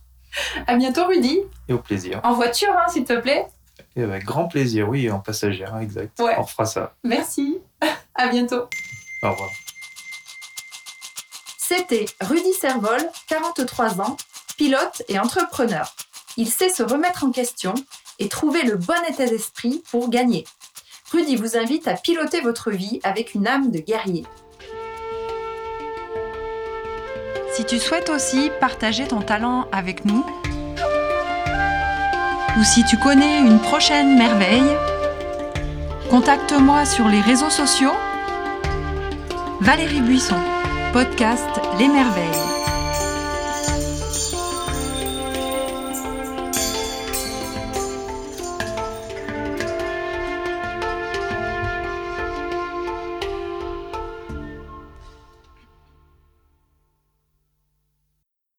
À bientôt, Rudy. Et au plaisir. En voiture, hein, s'il te plaît. Et avec grand plaisir, oui, en passagère, exact. Ouais. On refera ça. Merci. À bientôt. Au revoir. C'était Rudy Servol, 43 ans, pilote et entrepreneur. Il sait se remettre en question et trouver le bon état d'esprit pour gagner. Rudy vous invite à piloter votre vie avec une âme de guerrier. Si tu souhaites aussi partager ton talent avec nous, ou si tu connais une prochaine merveille, contacte-moi sur les réseaux sociaux. Valérie Buisson, podcast Les Merveilles.